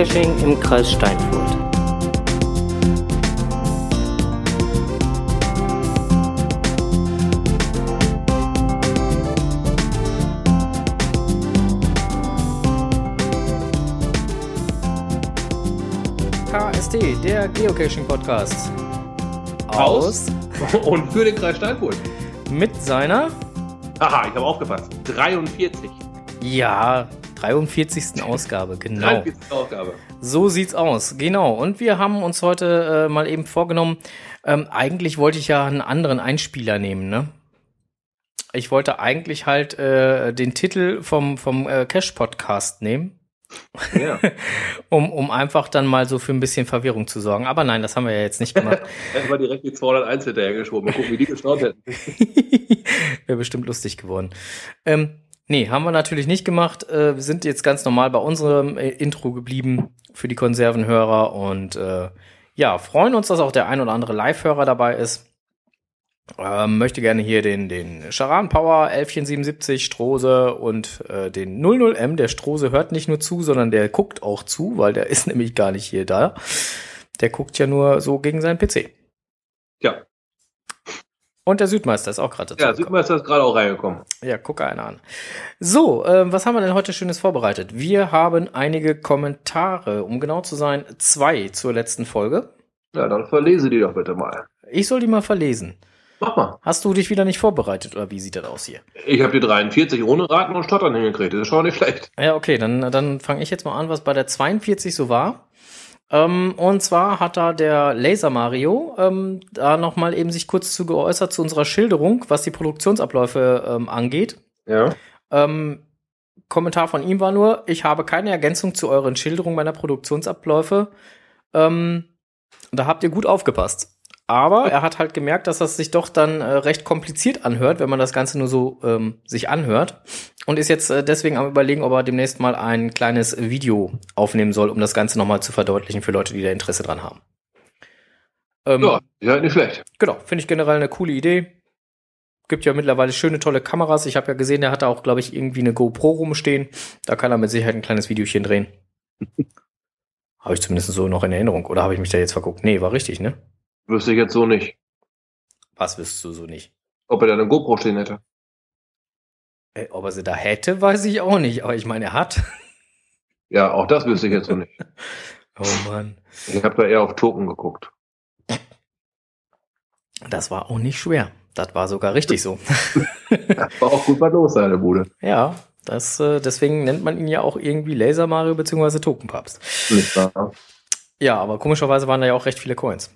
Geocaching im Kreis Steinfurt. KSD, der Geocaching Podcast. Aus und für den Kreis Steinfurt. Mit seiner, Aha, ich habe aufgepasst. 43. ja, 43. Ausgabe, genau. 43. Aufgabe. So sieht's aus, genau. Und wir haben uns heute äh, mal eben vorgenommen, ähm, eigentlich wollte ich ja einen anderen Einspieler nehmen, ne? Ich wollte eigentlich halt äh, den Titel vom, vom äh, Cash-Podcast nehmen, Ja. um, um einfach dann mal so für ein bisschen Verwirrung zu sorgen. Aber nein, das haben wir ja jetzt nicht gemacht. Erstmal direkt die 201 hinterher geschoben. Mal gucken, wie die gestaunt hätten. Wäre bestimmt lustig geworden. Ähm, nee, haben wir natürlich nicht gemacht. Äh, wir sind jetzt ganz normal bei unserem äh, Intro geblieben für die Konservenhörer und äh, ja, freuen uns, dass auch der ein oder andere Live-Hörer dabei ist. Ähm, möchte gerne hier den, den Charan Power 1177 Strose und äh, den 00M. Der Strose hört nicht nur zu, sondern der guckt auch zu, weil der ist nämlich gar nicht hier da. Der guckt ja nur so gegen seinen PC. Ja, Und der Südmeister ist auch gerade dazu. ja. Südmeister ist gerade auch reingekommen. Ja, guck einer an. So, ähm, was haben wir denn heute Schönes vorbereitet? Wir haben einige Kommentare, um genau zu sein, zwei zur letzten Folge. Ja, dann verlese die doch bitte mal. Ich soll die mal verlesen. Mach mal. Hast du dich wieder nicht vorbereitet oder wie sieht das aus hier? Ich habe die 43 ohne Raten und Stottern hingekriegt. Das ist schon nicht schlecht. Ja, okay, dann, dann fange ich jetzt mal an, was bei der 42 so war. Ähm, und zwar hat da der Laser Mario ähm, da nochmal eben sich kurz zu geäußert zu unserer Schilderung, was die Produktionsabläufe ähm, angeht. Ja. Ähm, Kommentar von ihm war nur, ich habe keine Ergänzung zu euren Schilderungen meiner Produktionsabläufe. Ähm, da habt ihr gut aufgepasst. Aber er hat halt gemerkt, dass das sich doch dann äh, recht kompliziert anhört, wenn man das Ganze nur so ähm, sich anhört. Und ist jetzt äh, deswegen am überlegen, ob er demnächst mal ein kleines Video aufnehmen soll, um das Ganze nochmal zu verdeutlichen für Leute, die da Interesse dran haben. Ähm, Ja, ist halt nicht schlecht. Genau, finde ich generell eine coole Idee. Gibt ja mittlerweile schöne, tolle Kameras. Ich habe ja gesehen, der hat da auch, glaube ich, irgendwie eine GoPro rumstehen. Da kann er mit Sicherheit ein kleines Videochen drehen. habe ich zumindest so noch in Erinnerung. Oder habe ich mich da jetzt verguckt? Nee, war richtig, ne? Wüsste ich jetzt so nicht. Was wüsstest du so nicht? Ob er da eine GoPro stehen hätte. Ob er sie da hätte, weiß ich auch nicht. Aber ich meine, er hat. Ja, auch das wüsste ich jetzt so nicht. Oh Mann. Ich habe da eher auf Token geguckt. Das war auch nicht schwer. Das war sogar richtig so. War auch gut was los, seine Bude. ja, das, äh, deswegen nennt man ihn ja auch irgendwie Laser Mario bzw. Tokenpapst. Nicht wahr? Ja, aber komischerweise waren da ja auch recht viele Coins.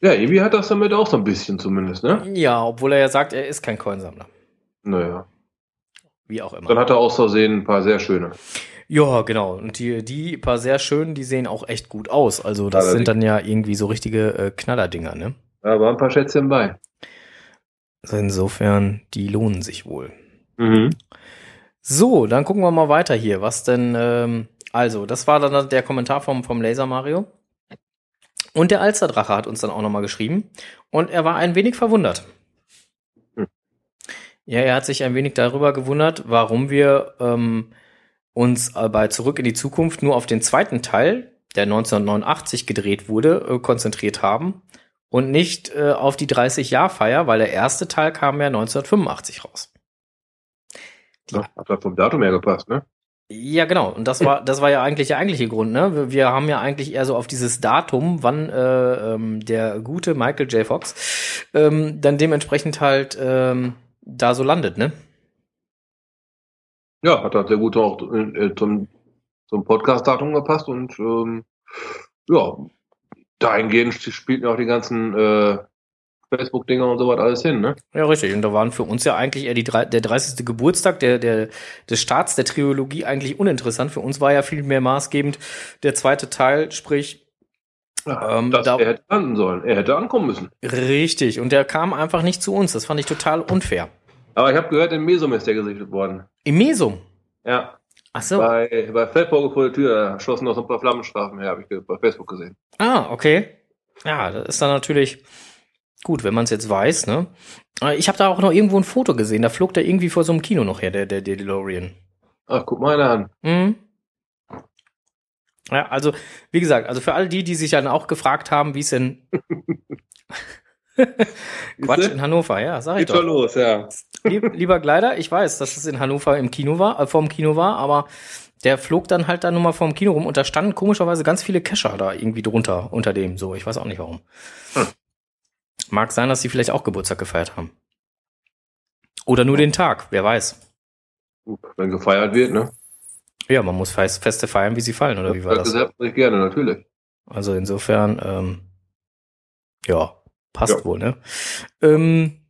Ja, Ebi hat das damit auch so ein bisschen zumindest, ne? Ja, obwohl er ja sagt, er ist kein Coinsammler. Naja. Wie auch immer. Dann hat er aus Versehen ein paar sehr schöne. Ja, genau. Und die, die paar sehr schönen, die sehen auch echt gut aus. Also das Allerdings. sind dann ja irgendwie so richtige äh, Knallerdinger, ne? Da waren ein paar Schätzchen bei. Also insofern, die lohnen sich wohl. Mhm. So, dann gucken wir mal weiter hier. Was denn, ähm, also, das war dann der Kommentar vom, vom Laser Mario. Und der Alsterdrache hat uns dann auch nochmal geschrieben. Und er war ein wenig verwundert. Ja, er hat sich ein wenig darüber gewundert, warum wir ähm, uns bei Zurück in die Zukunft nur auf den zweiten Teil, der 1989 gedreht wurde, äh, konzentriert haben und nicht äh, auf die 30-Jahr-Feier, weil der erste Teil kam ja 1985 raus. Ja, hat halt vom Datum her gepasst, ne? Ja, genau. Und das war, das war ja eigentlich der eigentliche Grund, ne? Wir, wir haben ja eigentlich eher so auf dieses Datum, wann äh, ähm, der gute Michael J. Fox ähm, dann dementsprechend halt ähm, da so landet, ne? Ja, hat halt sehr gut auch äh, zum, zum Podcast-Datum gepasst und ähm, ja, dahingehend spielten ja auch die ganzen äh, Facebook-Dinger und so was alles hin, ne? Ja, richtig. Und da waren für uns ja eigentlich eher die, drei- der 30. Geburtstag der, der, des Starts der Trilogie eigentlich uninteressant. Für uns war ja viel mehr maßgebend der zweite Teil, sprich, Ja, Ähm, da- er hätte landen sollen. Er hätte ankommen müssen. richtig. Und der kam einfach nicht zu uns. Das fand ich total unfair. Aber ich habe gehört, in Mesum ist der gesichtet worden. Im Mesum. Ja, Ach so. bei, bei Feldburger vor der Tür schossen noch so ein paar Flammenstrafen her, habe ich bei Facebook gesehen. Ah, okay. Ja, das ist dann natürlich gut, wenn man es jetzt weiß, ne? Äh, Ich habe da auch noch irgendwo ein Foto gesehen, da flog der irgendwie vor so einem Kino noch her, der, der, der DeLorean. Ach, guck mal einer an. Mhm. Ja, also, wie gesagt, also für all die, die sich dann auch gefragt haben, wie es denn Quatsch, in Hannover, ja, sag ich Geht doch. schon los, ja. Lieb, lieber Gleider, ich weiß, dass es in Hannover im Kino war, äh, vorm Kino war, aber der flog dann halt da nur mal vorm Kino rum und da standen komischerweise ganz viele Kescher da irgendwie drunter, unter dem, so, ich weiß auch nicht warum. Hm. Mag sein, dass sie vielleicht auch Geburtstag gefeiert haben. Oder nur den Tag, wer weiß. Wenn gefeiert wird, ne? Ja, man muss Fest- Feste feiern, wie sie fallen, oder wie war das? Selbstverständlich gerne, natürlich. Also insofern, ähm, ja, passt Ja. wohl, ne? Ähm,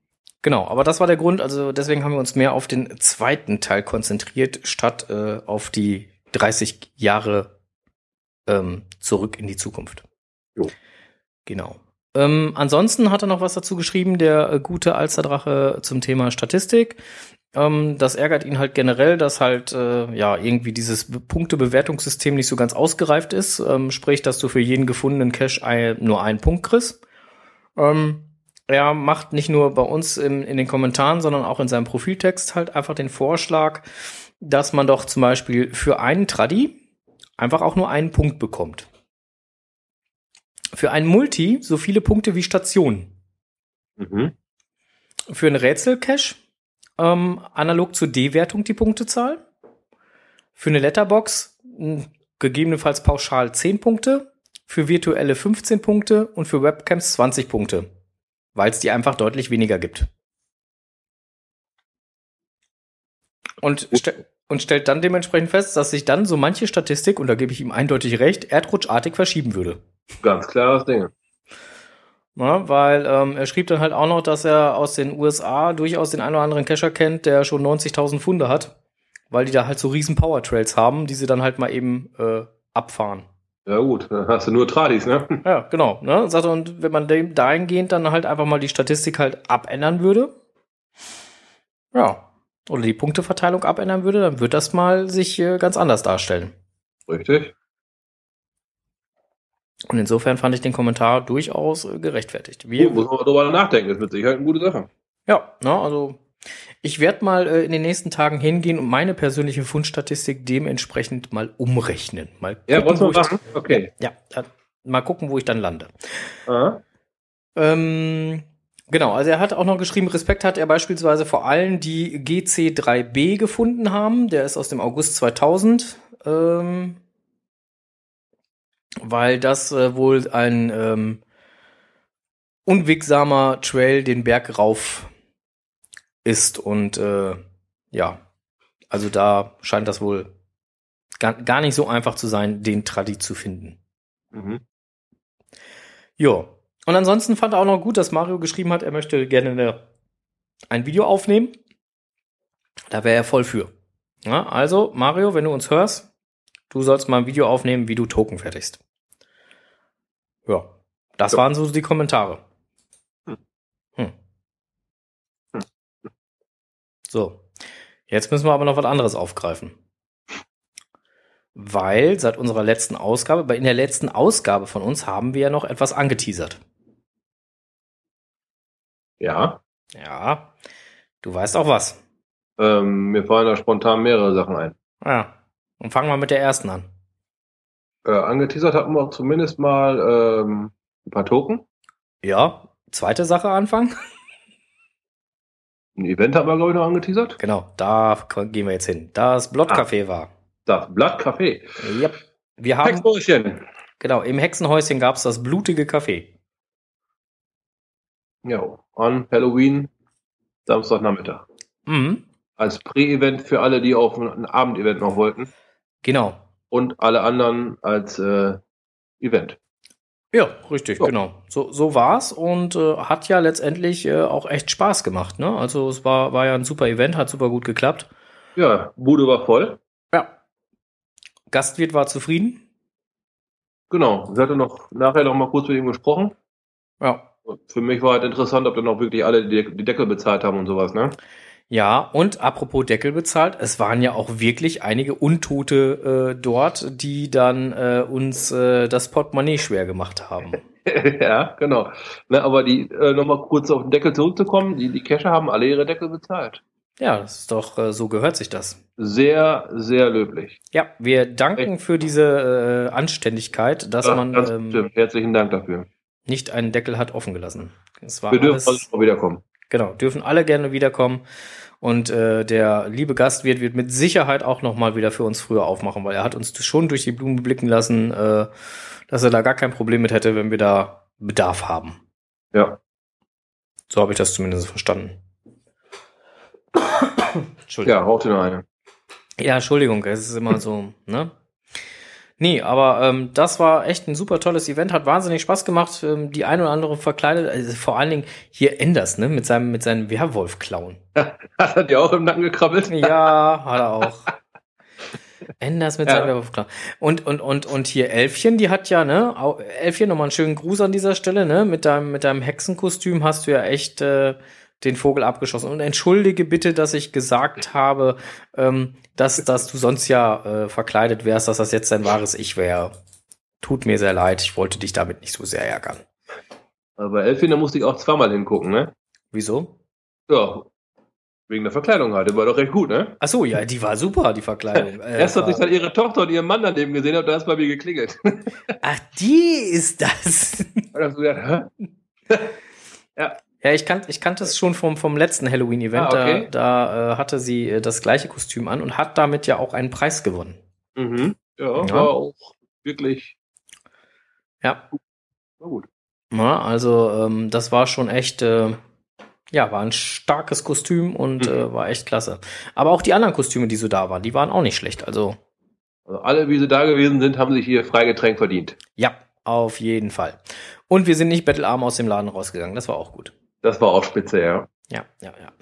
genau, aber das war der Grund, also deswegen haben wir uns mehr auf den zweiten Teil konzentriert, statt äh, auf die 30 Jahre ähm, zurück in die Zukunft. Jo. Genau. Ähm, ansonsten hat er noch was dazu geschrieben, der äh, gute Alsterdrache zum Thema Statistik. Ähm, das ärgert ihn halt generell, dass halt äh, ja irgendwie dieses Be- Punktebewertungssystem nicht so ganz ausgereift ist. Ähm, sprich, dass du für jeden gefundenen Cache ein, nur einen Punkt kriegst. Ähm, er macht nicht nur bei uns im, in den Kommentaren, sondern auch in seinem Profiltext halt einfach den Vorschlag, dass man doch zum Beispiel für einen Tradi einfach auch nur einen Punkt bekommt. Für einen Multi so viele Punkte wie Stationen. Mhm. Für einen Rätsel-Cache ähm, analog zur D-Wertung die Punktezahl. Für eine Letterbox mh, gegebenenfalls pauschal 10 Punkte. Für virtuelle 15 Punkte und für Webcams 20 Punkte. Weil es die einfach deutlich weniger gibt. Und, ste und stellt dann dementsprechend fest, dass sich dann so manche Statistik, und da gebe ich ihm eindeutig recht, erdrutschartig verschieben würde. Ganz klares Ding. Ja, weil ähm, er schrieb dann halt auch noch, dass er aus den USA durchaus den einen oder anderen Cacher kennt, der schon 90.000 Funde hat, weil die da halt so riesen Powertrails haben, die sie dann halt mal eben äh, abfahren. Ja gut, dann hast du nur Tradis, ne? Ja, genau. Ne? Sagt und wenn man dem dahingehend dann halt einfach mal die Statistik halt abändern würde, ja, oder die Punkteverteilung abändern würde, dann wird das mal sich äh, ganz anders darstellen. Richtig. Und insofern fand ich den Kommentar durchaus äh, gerechtfertigt. Wir, Gut, muss man mal drüber nachdenken, ist mit Sicherheit eine gute Sache. Ja, ne, also ich werde mal äh, in den nächsten Tagen hingehen und meine persönliche Fundstatistik dementsprechend mal umrechnen. Mal Ja, gucken, wo ich, machen? Okay. ja, ja, mal gucken, wo ich dann lande. Ähm, genau, also er hat auch noch geschrieben, Respekt hat er beispielsweise vor allen, die GC3b gefunden haben. Der ist aus dem August 2000. Ähm, weil das äh, wohl ein ähm, unwegsamer Trail den Berg rauf ist und äh, ja, also da scheint das wohl gar, gar nicht so einfach zu sein, den Tradi zu finden. Mhm. Ja. Und ansonsten fand er auch noch gut, dass Mario geschrieben hat, er möchte gerne eine, ein Video aufnehmen. Da wäre er voll für. Ja, also, Mario, wenn du uns hörst, du sollst mal ein Video aufnehmen, wie du Token fertigst. Ja. Das Ja. waren so die Kommentare. Hm. Hm. Hm. So. Jetzt müssen wir aber noch was anderes aufgreifen. Weil seit unserer letzten Ausgabe, bei in der letzten Ausgabe von uns haben wir ja noch etwas angeteasert. Ja. Ja. Du weißt auch was. Ähm, mir fallen da spontan mehrere Sachen ein. Ja. Und fangen wir mit der ersten an. Äh, angeteasert hatten wir zumindest mal ähm, ein paar Token. Ja. Zweite Sache anfangen. Ein Event hatten wir, glaube ich, noch angeteasert. Genau, da gehen wir jetzt hin. Das Blottcafé war. Das Blattcafé. Yep. Wir haben, Hexbrötchen. genau, im Hexenhäuschen gab's das blutige Café. Ja, an Halloween, Samstagnachmittag. Mhm. Als Prä-Event für alle, die auf ein Abendevent noch wollten. Genau. Und alle anderen als äh, Event. Ja, richtig, Ja. genau. So, so war's und äh, hat ja letztendlich äh, auch echt Spaß gemacht. Ne? Also es war, war ja ein super Event, hat super gut geklappt. Ja, Bude war voll. Ja. Gastwirt war zufrieden. Genau. Ich hatte noch nachher noch mal kurz mit ihm gesprochen. Ja. Für mich war halt interessant, ob dann auch wirklich alle die, die Deckel bezahlt haben und sowas, ne? Ja, und apropos Deckel bezahlt, es waren ja auch wirklich einige Untote äh, dort, die dann äh, uns äh, das Portemonnaie schwer gemacht haben. ja, genau. Ne, aber die, äh, nochmal kurz auf den Deckel zurückzukommen, die, die Cacher haben alle ihre Deckel bezahlt. Ja, das ist doch, äh, so gehört sich das. Sehr, sehr löblich. Ja, wir danken für diese äh, Anständigkeit, dass Ja, man ähm, bestimmt. Herzlichen Dank dafür. nicht einen Deckel hat offen gelassen. Es war Wir dürfen alles, also wiederkommen. Genau, dürfen alle gerne wiederkommen. Und äh, der liebe Gastwirt wird mit Sicherheit auch noch mal wieder für uns früher aufmachen, weil er hat uns schon durch die Blume blicken lassen, äh, dass er da gar kein Problem mit hätte, wenn wir da Bedarf haben. Ja. So habe ich das zumindest verstanden. Entschuldigung. Ja, raucht dir noch eine. Ja, Entschuldigung, es ist immer so, ne? Nee, aber ähm, das war echt ein super tolles Event, hat wahnsinnig Spaß gemacht. Ähm, die ein oder andere verkleidet, also vor allen Dingen hier Enders, ne, mit seinem mit seinem Werwolf-Clown. Hat er dir auch im Nacken gekrabbelt? Ja, hat er auch. Enders mit Ja. seinem Werwolf-Clown. Und und und und hier Elfchen, die hat ja, ne, Elfchen nochmal einen schönen Gruß an dieser Stelle, ne, mit deinem mit deinem Hexenkostüm hast du ja echt äh, den Vogel abgeschossen. Und entschuldige bitte, dass ich gesagt habe, ähm, dass, dass du sonst ja äh, verkleidet wärst, dass das jetzt dein wahres Ich wäre. Tut mir sehr leid, ich wollte dich damit nicht so sehr ärgern. Aber Elfin, da musste ich auch zweimal hingucken, ne? Wieso? Ja. Wegen der Verkleidung halt. Die war doch recht gut, ne? Ach so, ja, die war super, die Verkleidung. Äh, Erst hat sich dann ihre Tochter und ihren Mann daneben gesehen, und da ist bei mir geklingelt. Ach, die ist das. Und dann so gedacht, hä? Ja, ich kannte ich kannte es schon vom, vom letzten Halloween-Event. Ah, okay. Da, da äh, hatte sie äh, das gleiche Kostüm an und hat damit ja auch einen Preis gewonnen. Mhm. Ja, Ja. war auch wirklich Ja, war gut. Na, also ähm, das war schon echt, äh, ja, war ein starkes Kostüm und Mhm. äh, war echt klasse. Aber auch die anderen Kostüme, die so da waren, die waren auch nicht schlecht. Also Also alle, wie sie da gewesen sind, haben sich hier Freigetränk verdient. ja, auf jeden Fall. Und wir sind nicht bettelarm aus dem Laden rausgegangen. Das war auch gut. Das war auch spitze, ja. Ja, ja, ja.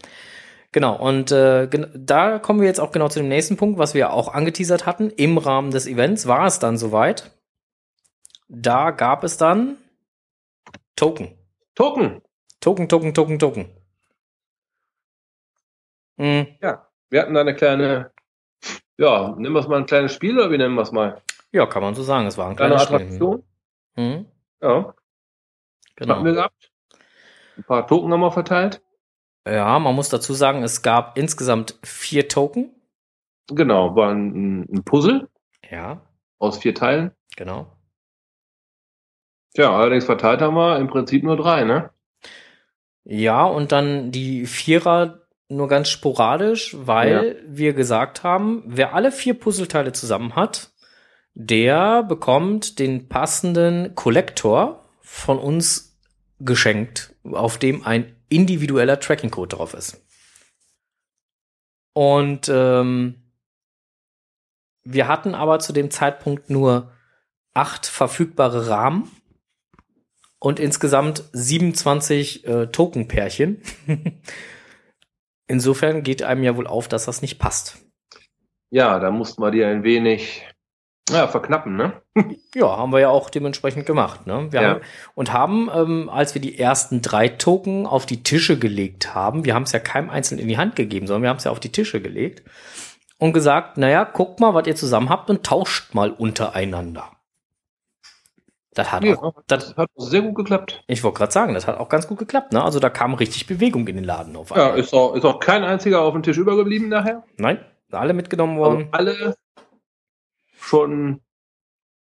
Genau, und äh, gen da kommen wir jetzt auch genau zu dem nächsten Punkt, was wir auch angeteasert hatten. Im Rahmen des Events war es dann soweit. Da gab es dann Token. Token. Token, Token, Token, Token. Hm, Ja. Wir hatten da eine kleine, ja, nennen wir es mal ein kleines Spiel oder wie nennen wir es mal? ja, kann man so sagen. Es war ein Kleine kleines Spiel. Attraktion. Hm, Ja, genau. hatten wir gehabt. Ein paar Token haben wir verteilt. Ja, man muss dazu sagen, es gab insgesamt vier Token. Genau, war ein, ein Puzzle Ja, aus vier Teilen. genau. Ja, allerdings verteilt haben wir im Prinzip nur drei, ne? Ja, und dann die Vierer nur ganz sporadisch, weil wir gesagt haben, wer alle vier Puzzleteile zusammen hat, der bekommt den passenden Kollektor von uns geschenkt, auf dem ein individueller Tracking-Code drauf ist. Und ähm, wir hatten aber zu dem Zeitpunkt nur acht verfügbare Rahmen und insgesamt 27 äh, Token-Pärchen. Insofern geht einem ja wohl auf, dass das nicht passt. Ja, da mussten wir die ein wenig, ja, verknappen, ne? Ja, haben wir ja auch dementsprechend gemacht. Ne? Wir Ja. haben, und haben, ähm, als wir die ersten drei Token auf die Tische gelegt haben, wir haben es ja keinem einzeln in die Hand gegeben, sondern wir haben es ja auf die Tische gelegt und gesagt, naja, guckt mal, was ihr zusammen habt und tauscht mal untereinander. Das hat Ja, auch, das das, hat sehr gut geklappt. ich wollte gerade sagen, das hat auch ganz gut geklappt. Ne? Also da kam richtig Bewegung in den Laden auf Ja, einmal. ist auch, ist auch kein einziger auf dem Tisch übergeblieben nachher. Nein, alle mitgenommen Also worden. alle schon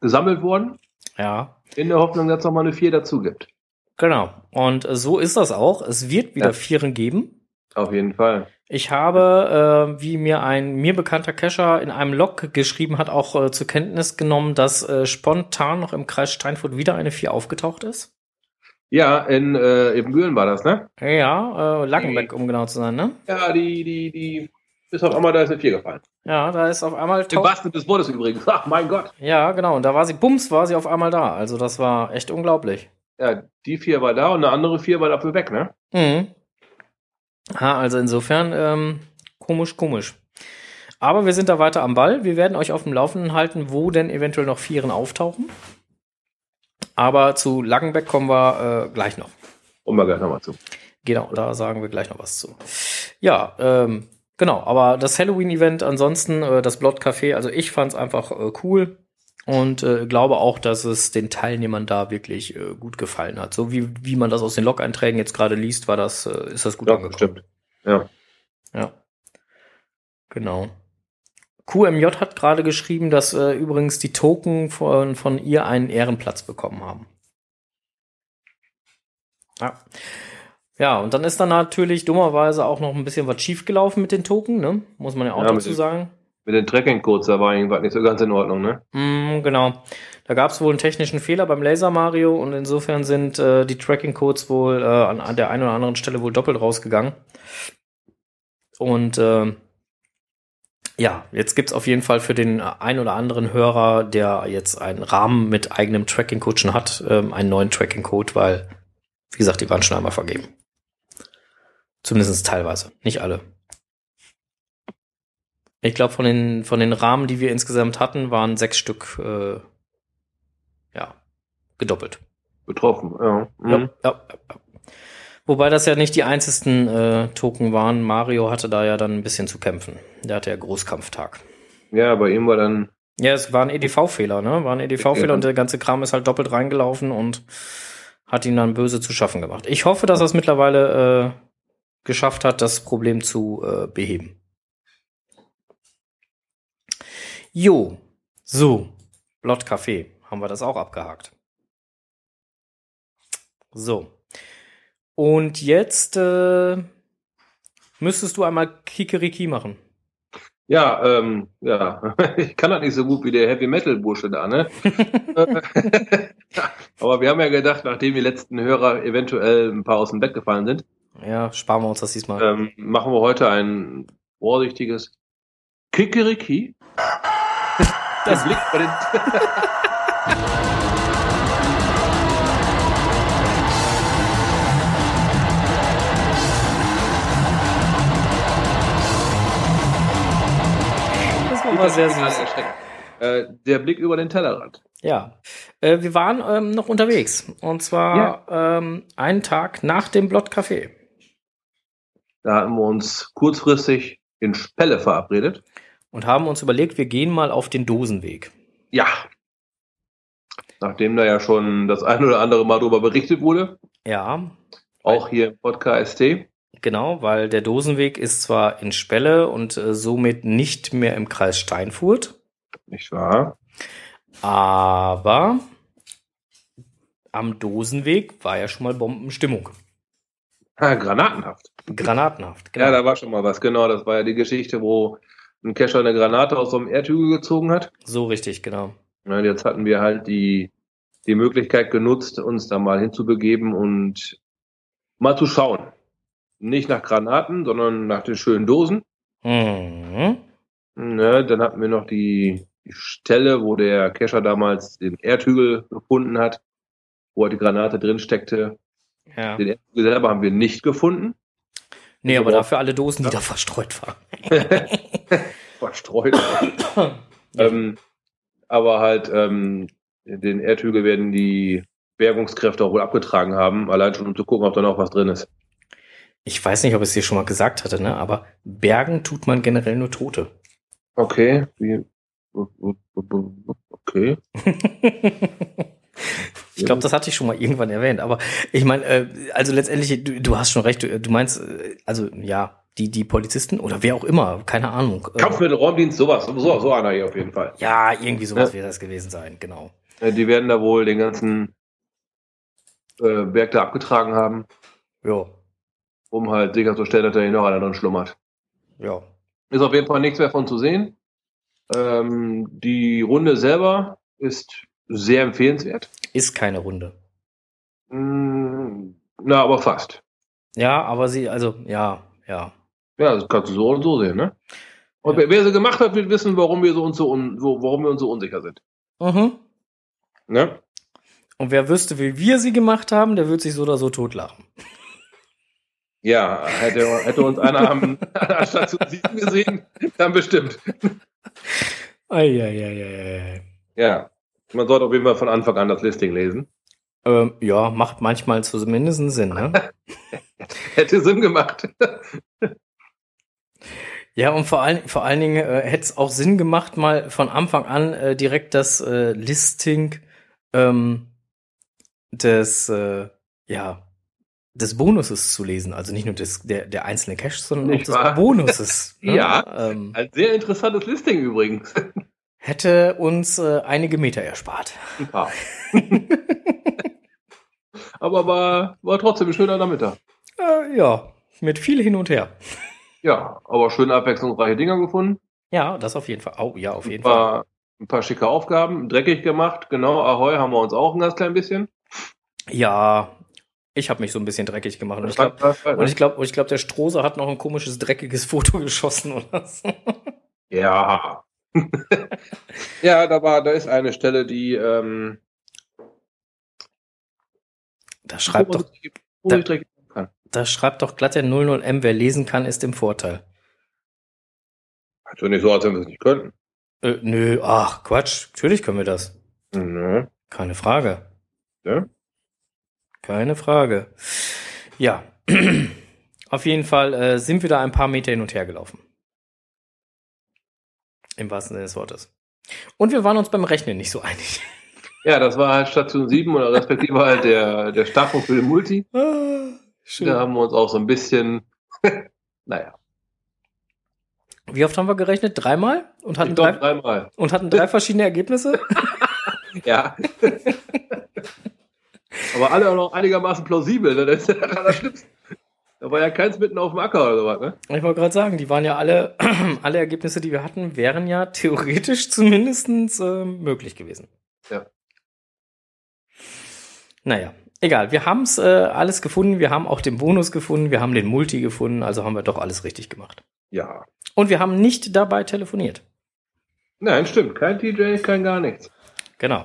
gesammelt worden, Ja, in der Hoffnung, dass es noch mal eine vier dazu gibt. genau. Und so ist das auch. Es wird wieder Ja. Vieren geben. Auf jeden Fall. Ich habe, äh, wie mir ein mir bekannter Cacher in einem Log geschrieben hat, auch äh, zur Kenntnis genommen, dass äh, spontan noch im Kreis Steinfurt wieder eine 4 aufgetaucht ist. Ja, in äh, Ebenbüren war das, ne? Ja, äh, Langenbeck, um genau zu sein, ne? Ja, die, die, die ist auf einmal, da ist eine vier gefallen. Ja, da ist auf einmal Im wahrsten des Wortes übrigens. Ach, mein Gott. Ja, genau. Und da war sie, bums, war sie auf einmal da. Also das war echt unglaublich. Ja, die vier war da und eine andere vier war dafür weg, ne? Mhm. Ha, also insofern, ähm, komisch, komisch. Aber wir sind da weiter am Ball. Wir werden euch auf dem Laufenden halten, wo denn eventuell noch Vieren auftauchen. Aber zu Langenbeck kommen wir äh, gleich noch. Und mal gleich nochmal zu. Genau, da sagen wir gleich noch was zu. Ja, ähm, genau, aber das Halloween-Event ansonsten, äh, das Blood Café, also ich fand es einfach äh, cool und äh, glaube auch, dass es den Teilnehmern da wirklich äh, gut gefallen hat. So wie, wie man das aus den Log-Einträgen jetzt gerade liest, war das, äh, ist das gut Ja, angekommen. stimmt. Ja. Ja. Genau. QMJ hat gerade geschrieben, dass äh, übrigens die Token von, von ihr einen Ehrenplatz bekommen haben. Ja. Ja, und dann ist dann natürlich dummerweise auch noch ein bisschen was schiefgelaufen mit den Token, ne? Muss man ja auch Ja, dazu sagen. Mit den Tracking-Codes, da war irgendwas nicht so ganz in Ordnung, ne? Mm, genau. Da gab es wohl einen technischen Fehler beim Laser Mario und insofern sind äh, die Tracking-Codes wohl äh, an, an der einen oder anderen Stelle wohl doppelt rausgegangen. Und ähm, ja, jetzt gibt's auf jeden Fall für den ein oder anderen Hörer, der jetzt einen Rahmen mit eigenem Tracking-Code schon hat, ähm, einen neuen Tracking-Code, weil, wie gesagt, die waren schon einmal vergeben. Zumindest teilweise, nicht alle. Ich glaube, von den, von den Rahmen, die wir insgesamt hatten, waren sechs Stück, äh, ja, gedoppelt. Betroffen, ja. Mhm. Ja, ja, ja. Wobei das ja nicht die einzigsten äh, Token waren. Mario hatte da ja dann ein bisschen zu kämpfen. Der hatte ja Großkampftag. Ja, bei ihm war dann, Ja, es war ein EDV-Fehler, ne? War ein EDV-Fehler Ja. und der ganze Kram ist halt doppelt reingelaufen und hat ihn dann böse zu schaffen gemacht. Ich hoffe, dass es mittlerweile äh, geschafft hat, das Problem zu äh, beheben. Jo, so, Blott Café, haben wir das auch abgehakt. So. Und jetzt äh, müsstest du einmal Kikeriki machen. ja, ähm, ja, ich kann das nicht so gut wie der Heavy Metal Bursche da, ne? Aber wir haben ja gedacht, nachdem die letzten Hörer eventuell ein paar aus dem Bett gefallen sind, Ja, sparen wir uns das diesmal. ähm, machen wir heute ein vorsichtiges Kikeriki. Der Blick bei den Das war mal sehr süß. Äh, der Blick über den Tellerrand. Ja, äh, wir waren ähm, noch unterwegs. Und zwar ähm, einen Tag nach dem Blott Café. Da hatten wir uns kurzfristig in Spelle verabredet. Und haben uns überlegt, wir gehen mal auf den Dosenweg. Ja. Nachdem da ja schon das ein oder andere Mal drüber berichtet wurde, Ja, auch hier im Podcast ST. genau, weil der Dosenweg ist zwar in Spelle und äh, somit nicht mehr im Kreis Steinfurt, Nicht wahr? aber am Dosenweg war ja schon mal Bombenstimmung. Ha, granatenhaft. Granatenhaft. Ja, da war schon mal was. Genau, das war ja die Geschichte, wo ein Kescher eine Granate aus so einem Erdhügel gezogen hat. so richtig, genau. Ja, jetzt hatten wir halt die, die Möglichkeit genutzt, uns da mal hinzubegeben und mal zu schauen. Nicht nach Granaten, sondern nach den schönen Dosen. Mhm. Ne, dann hatten wir noch die, die Stelle, wo der Kescher damals den Erdhügel gefunden hat, wo die Granate drin steckte. Ja. Den Erdhügel selber haben wir nicht gefunden. Nee, aber dafür alle Dosen, die da verstreut waren. Verstreut. ähm, aber halt, ähm, den Erdhügel werden die Bergungskräfte auch wohl abgetragen haben, allein schon um zu gucken, ob da noch was drin ist. Ich weiß nicht, ob ich es dir schon mal gesagt hatte, ne? aber bergen tut man generell nur Tote. Okay. Okay. ich glaube, das hatte ich schon mal irgendwann erwähnt. Aber ich meine, äh, also letztendlich, du, du hast schon recht, du, du meinst, äh, also ja, die, die Polizisten oder wer auch immer, keine Ahnung. Äh, Kampfmittelräumdienst, sowas, so, so einer hier auf jeden Fall. Ja, irgendwie sowas Ja. wird das gewesen sein, genau. Die werden da wohl den ganzen äh, Berg da abgetragen haben, Ja, um halt sicherzustellen, dass da hier noch einer drin schlummert. ja. Ist auf jeden Fall nichts mehr von zu sehen. Ähm, die Runde selber ist sehr empfehlenswert. Ist keine Runde. Mm, Na, aber fast. Ja, aber sie, also, ja, ja. Ja, das kannst du so und so sehen, ne? Und wer, wer sie gemacht hat, wird wissen, warum wir so uns so un, warum wir uns so unsicher sind. Mhm. Ne? Und wer wüsste, wie wir sie gemacht haben, der wird sich so oder so totlachen. Ja, hätte, hätte uns einer am, Station 7 gesehen, dann bestimmt. Eieieiei. Ja. Man sollte auf jeden Fall von Anfang an das Listing lesen. Ähm, ja, macht manchmal zumindest Sinn, ne? Hätte Sinn gemacht. ja, und vor allen, vor allen Dingen äh, hätte es auch Sinn gemacht, mal von Anfang an äh, direkt das äh, Listing ähm, des, äh, ja, des Bonuses zu lesen. Also nicht nur des, der, der einzelne Cache, sondern Nicht auch des wahr? Bonuses. ne? Ja. Ähm, Ein sehr interessantes Listing übrigens. Hätte uns äh, einige Meter erspart. Ein paar. Aber war, war trotzdem ein schöner Nachmittag. Äh, ja, mit viel hin und her. Ja, aber schön abwechslungsreiche Dinger gefunden. Ja, das auf jeden Fall. Oh, ja, auf jeden Fall. War ein paar schicke Aufgaben, dreckig gemacht. Genau, Ahoi haben wir uns auch ein ganz klein bisschen. Ja, ich habe mich so ein bisschen dreckig gemacht. Und ich glaube, ich glaube, der Strohse hat noch ein komisches, dreckiges Foto geschossen oder so. Ja. ja, da war, da ist eine Stelle, die ähm, Da schreibt doch, kann. da schreibt doch glatt der 00M, wer lesen kann, ist im Vorteil. Also nicht so, als wenn wir es nicht könnten. Äh, nö, ach, Quatsch. Natürlich können wir das. Mhm. Keine Frage. Ja. Keine Frage. Ja. Auf jeden Fall äh, sind wir da ein paar Meter hin und her gelaufen. Im wahrsten Sinne des Wortes. Und wir waren uns beim Rechnen nicht so einig. Ja, das war halt Station 7 oder respektive halt der, der Startpunkt für den Multi. Ah, schön. Da haben wir uns auch so ein bisschen, naja, Wie oft haben wir gerechnet? Dreimal? Und hatten, drei, dreimal. und hatten drei verschiedene Ergebnisse? Ja. Aber alle auch noch einigermaßen plausibel, ne? Das ist ja das Allerschlimmste. Da war ja keins mitten auf dem Acker oder sowas, ne? Ich wollte gerade sagen, die waren ja alle, alle Ergebnisse, die wir hatten, wären ja theoretisch zumindestens äh, möglich gewesen. Ja. Naja, egal. Wir haben es äh, alles gefunden. Wir haben auch den Bonus gefunden. Wir haben den Multi gefunden. Also haben wir doch alles richtig gemacht. Ja. Und wir haben nicht dabei telefoniert. Nein, stimmt. Kein TJ, kein gar nichts. Genau.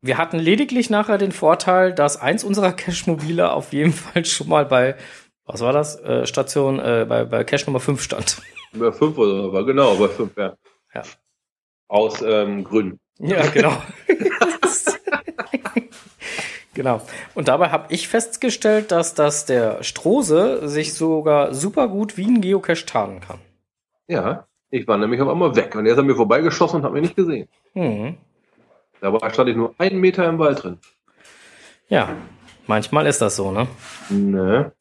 Wir hatten lediglich nachher den Vorteil, dass eins unserer Cache-Mobile auf jeden Fall schon mal bei, was war das, äh, Station, äh, bei, bei Cache Nummer 5 stand. Über fünf oder so, war genau, bei fünf, ja. Ja. Aus ähm, Gründen. Ja, genau. genau. Und dabei habe ich festgestellt, dass das der Strose sich sogar super gut wie ein Geocache tarnen kann. Ja. Ich war nämlich auf einmal weg und er ist an mir vorbeigeschossen und hat mich nicht gesehen. Hm. Dabei stand ich nur einen Meter im Wald drin. Ja, manchmal ist das so, ne? Ne.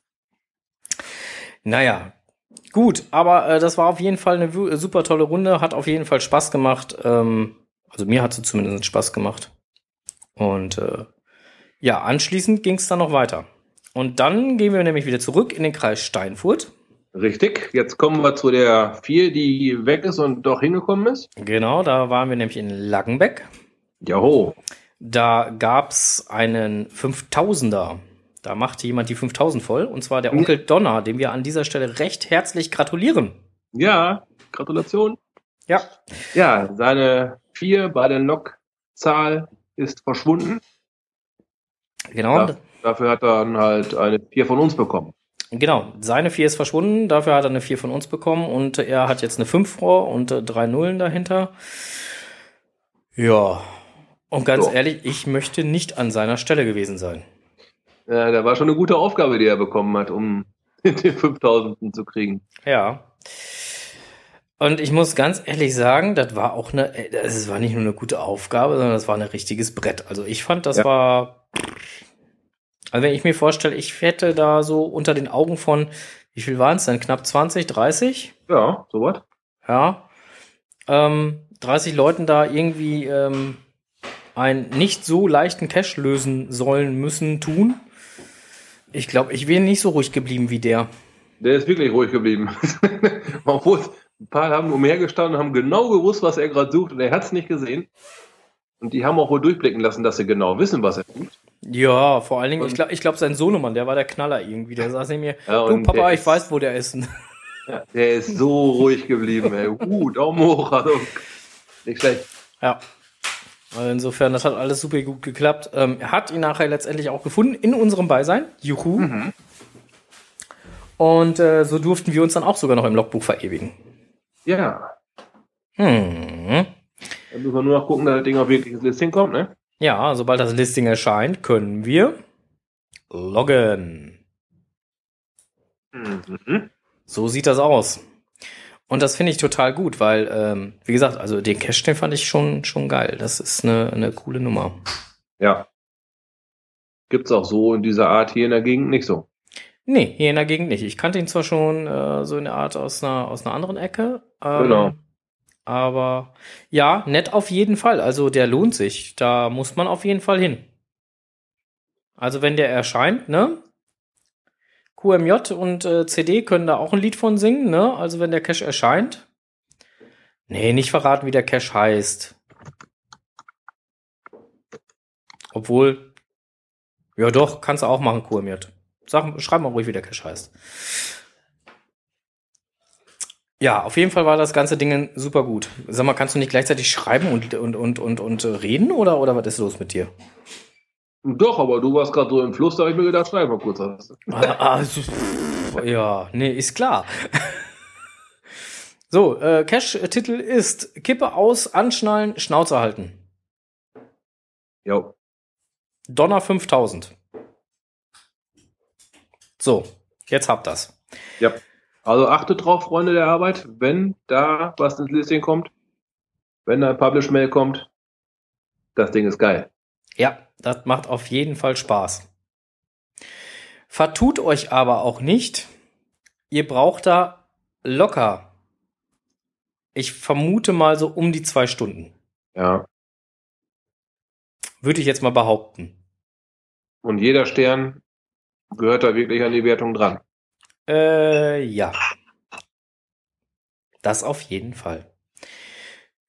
Naja, gut, aber äh, das war auf jeden Fall eine wu- super tolle Runde, hat auf jeden Fall Spaß gemacht. Ähm, also mir hat sie zumindest Spaß gemacht. Und äh, ja, anschließend ging es dann noch weiter. Und dann gehen wir nämlich wieder zurück in den Kreis Steinfurt. Richtig. Jetzt kommen wir zu der vier, die weg ist und doch hingekommen ist. Genau, da waren wir nämlich in Laggenbeck. Jaho. Da gab's einen 5000er. Da machte jemand die 5000 voll. Und zwar der Onkel Donner, dem wir an dieser Stelle recht herzlich gratulieren. Ja, Gratulation. Ja. Ja, seine vier bei der Logzahl ist verschwunden. Genau. Ja. Dafür hat er dann halt eine vier von uns bekommen. Genau, seine 4 ist verschwunden, dafür hat er eine 4 von uns bekommen und er hat jetzt eine 5 vor und äh, drei Nullen dahinter. Ja, und ganz So. ehrlich, ich möchte nicht an seiner Stelle gewesen sein. Ja, da war schon eine gute Aufgabe, die er bekommen hat, um den 5000. zu kriegen. Ja. Und ich muss ganz ehrlich sagen, das war auch eine, äh, das war nicht nur eine gute Aufgabe, sondern das war ein richtiges Brett. Also ich fand, das Ja. war, also wenn ich mir vorstelle, ich hätte da so unter den Augen von, wie viel waren es denn? Knapp 20, 30? Ja, sowas. ja, ähm, 30 Leuten da irgendwie ähm, einen nicht so leichten Cash lösen sollen, müssen, tun. Ich glaube, ich wäre nicht so ruhig geblieben wie der. Der ist wirklich ruhig geblieben. Obwohl ein paar haben umhergestanden und haben genau gewusst, was er gerade sucht und er hat es nicht gesehen. Und die haben auch wohl durchblicken lassen, dass sie genau wissen, was er tut. Ja, vor allen Dingen, Und- ich glaube, ich glaub, sein Sohnemann, der war der Knaller irgendwie. Der saß neben mir, Ja, du Papa, ich ist- weiß, wo der ist. Ja, der ist so ruhig geblieben, ey. Uh, Daumen hoch. Also, nicht schlecht. Ja. Also insofern, das hat alles super gut geklappt. Ähm, er hat ihn nachher letztendlich auch gefunden in unserem Beisein. Juhu. Mhm. Und äh, so durften wir uns dann auch sogar noch im Logbuch verewigen. Ja. Hm. Dann müssen wir nur noch gucken, dass das Ding auf wirkliches Listing kommt, ne? Ja, sobald das Listing erscheint, können wir loggen. Mhm. So sieht das aus. Und das finde ich total gut, weil, ähm, wie gesagt, also den Cache, den fand ich schon, schon geil. Das ist eine, eine coole Nummer. Ja. Gibt's auch so in dieser Art hier in der Gegend nicht so. Nee, hier in der Gegend nicht. Ich kannte ihn zwar schon äh, so in der Art aus einer, aus einer anderen Ecke. Ähm, Genau. Aber ja, nett auf jeden Fall. Also der lohnt sich. Da muss man auf jeden Fall hin. Also wenn der erscheint, ne? QMJ und äh, CD können da auch ein Lied von singen, ne? Also wenn der Cache erscheint. Nee, nicht verraten, wie der Cache heißt. Obwohl, ja doch, kannst du auch machen, QMJ. Sag, schreib mal ruhig, wie der Cache heißt. Ja, auf jeden Fall war das ganze Ding super gut. Sag mal, kannst du nicht gleichzeitig schreiben und, und, und, und, und äh, reden oder, oder was ist los mit dir? Doch, aber du warst gerade so im Fluss, da habe ich mir gedacht, schreib mal kurz. Ah, ah, so- pff, ja, nee, ist klar. So, äh, Cash-Titel ist Kippe aus, anschnallen, Schnauze halten. Jo. Donner 5000. So, jetzt habt das. Ja. Also achtet drauf, Freunde der Arbeit, wenn da was ins Listing kommt, wenn da ein Publish-Mail kommt, das Ding ist geil. Ja, das macht auf jeden Fall Spaß. Vertut euch aber auch nicht. Ihr braucht da locker. Ich vermute mal so um die zwei Stunden. Ja. Würde ich jetzt mal behaupten. Und jeder Stern gehört da wirklich an die Wertung dran. Äh, ja. Das auf jeden Fall.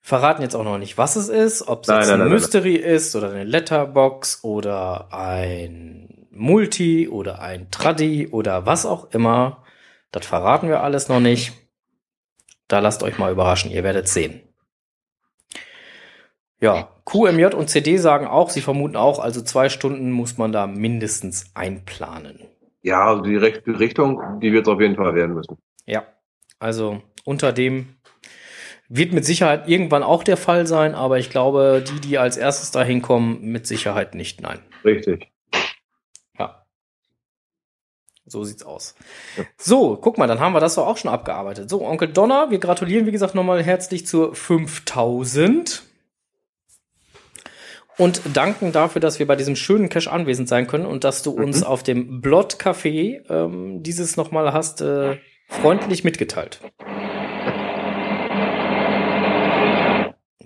Verraten jetzt auch noch nicht, was es ist, ob es Nein, jetzt nein, ein nein. Mystery ist oder eine Letterbox oder ein Multi oder ein Traddy oder was auch immer. Das verraten wir alles noch nicht. Da lasst euch mal überraschen, ihr werdet sehen. Ja, QMJ und CD sagen auch, sie vermuten auch, also zwei Stunden muss man da mindestens einplanen. Ja, also die Richtung, die wird es auf jeden Fall werden müssen. Ja, also unter dem wird mit Sicherheit irgendwann auch der Fall sein, aber ich glaube, die, die als erstes dahin kommen, mit Sicherheit nicht. Nein. Richtig. Ja. So sieht's aus. Ja. So, guck mal, dann haben wir das doch auch schon abgearbeitet. So, Onkel Donner, wir gratulieren, wie gesagt, nochmal herzlich zur 5000 und danken dafür, dass wir bei diesem schönen Cash anwesend sein können und dass du uns Mhm. auf dem Blot Café ähm, dieses nochmal hast äh, freundlich mitgeteilt.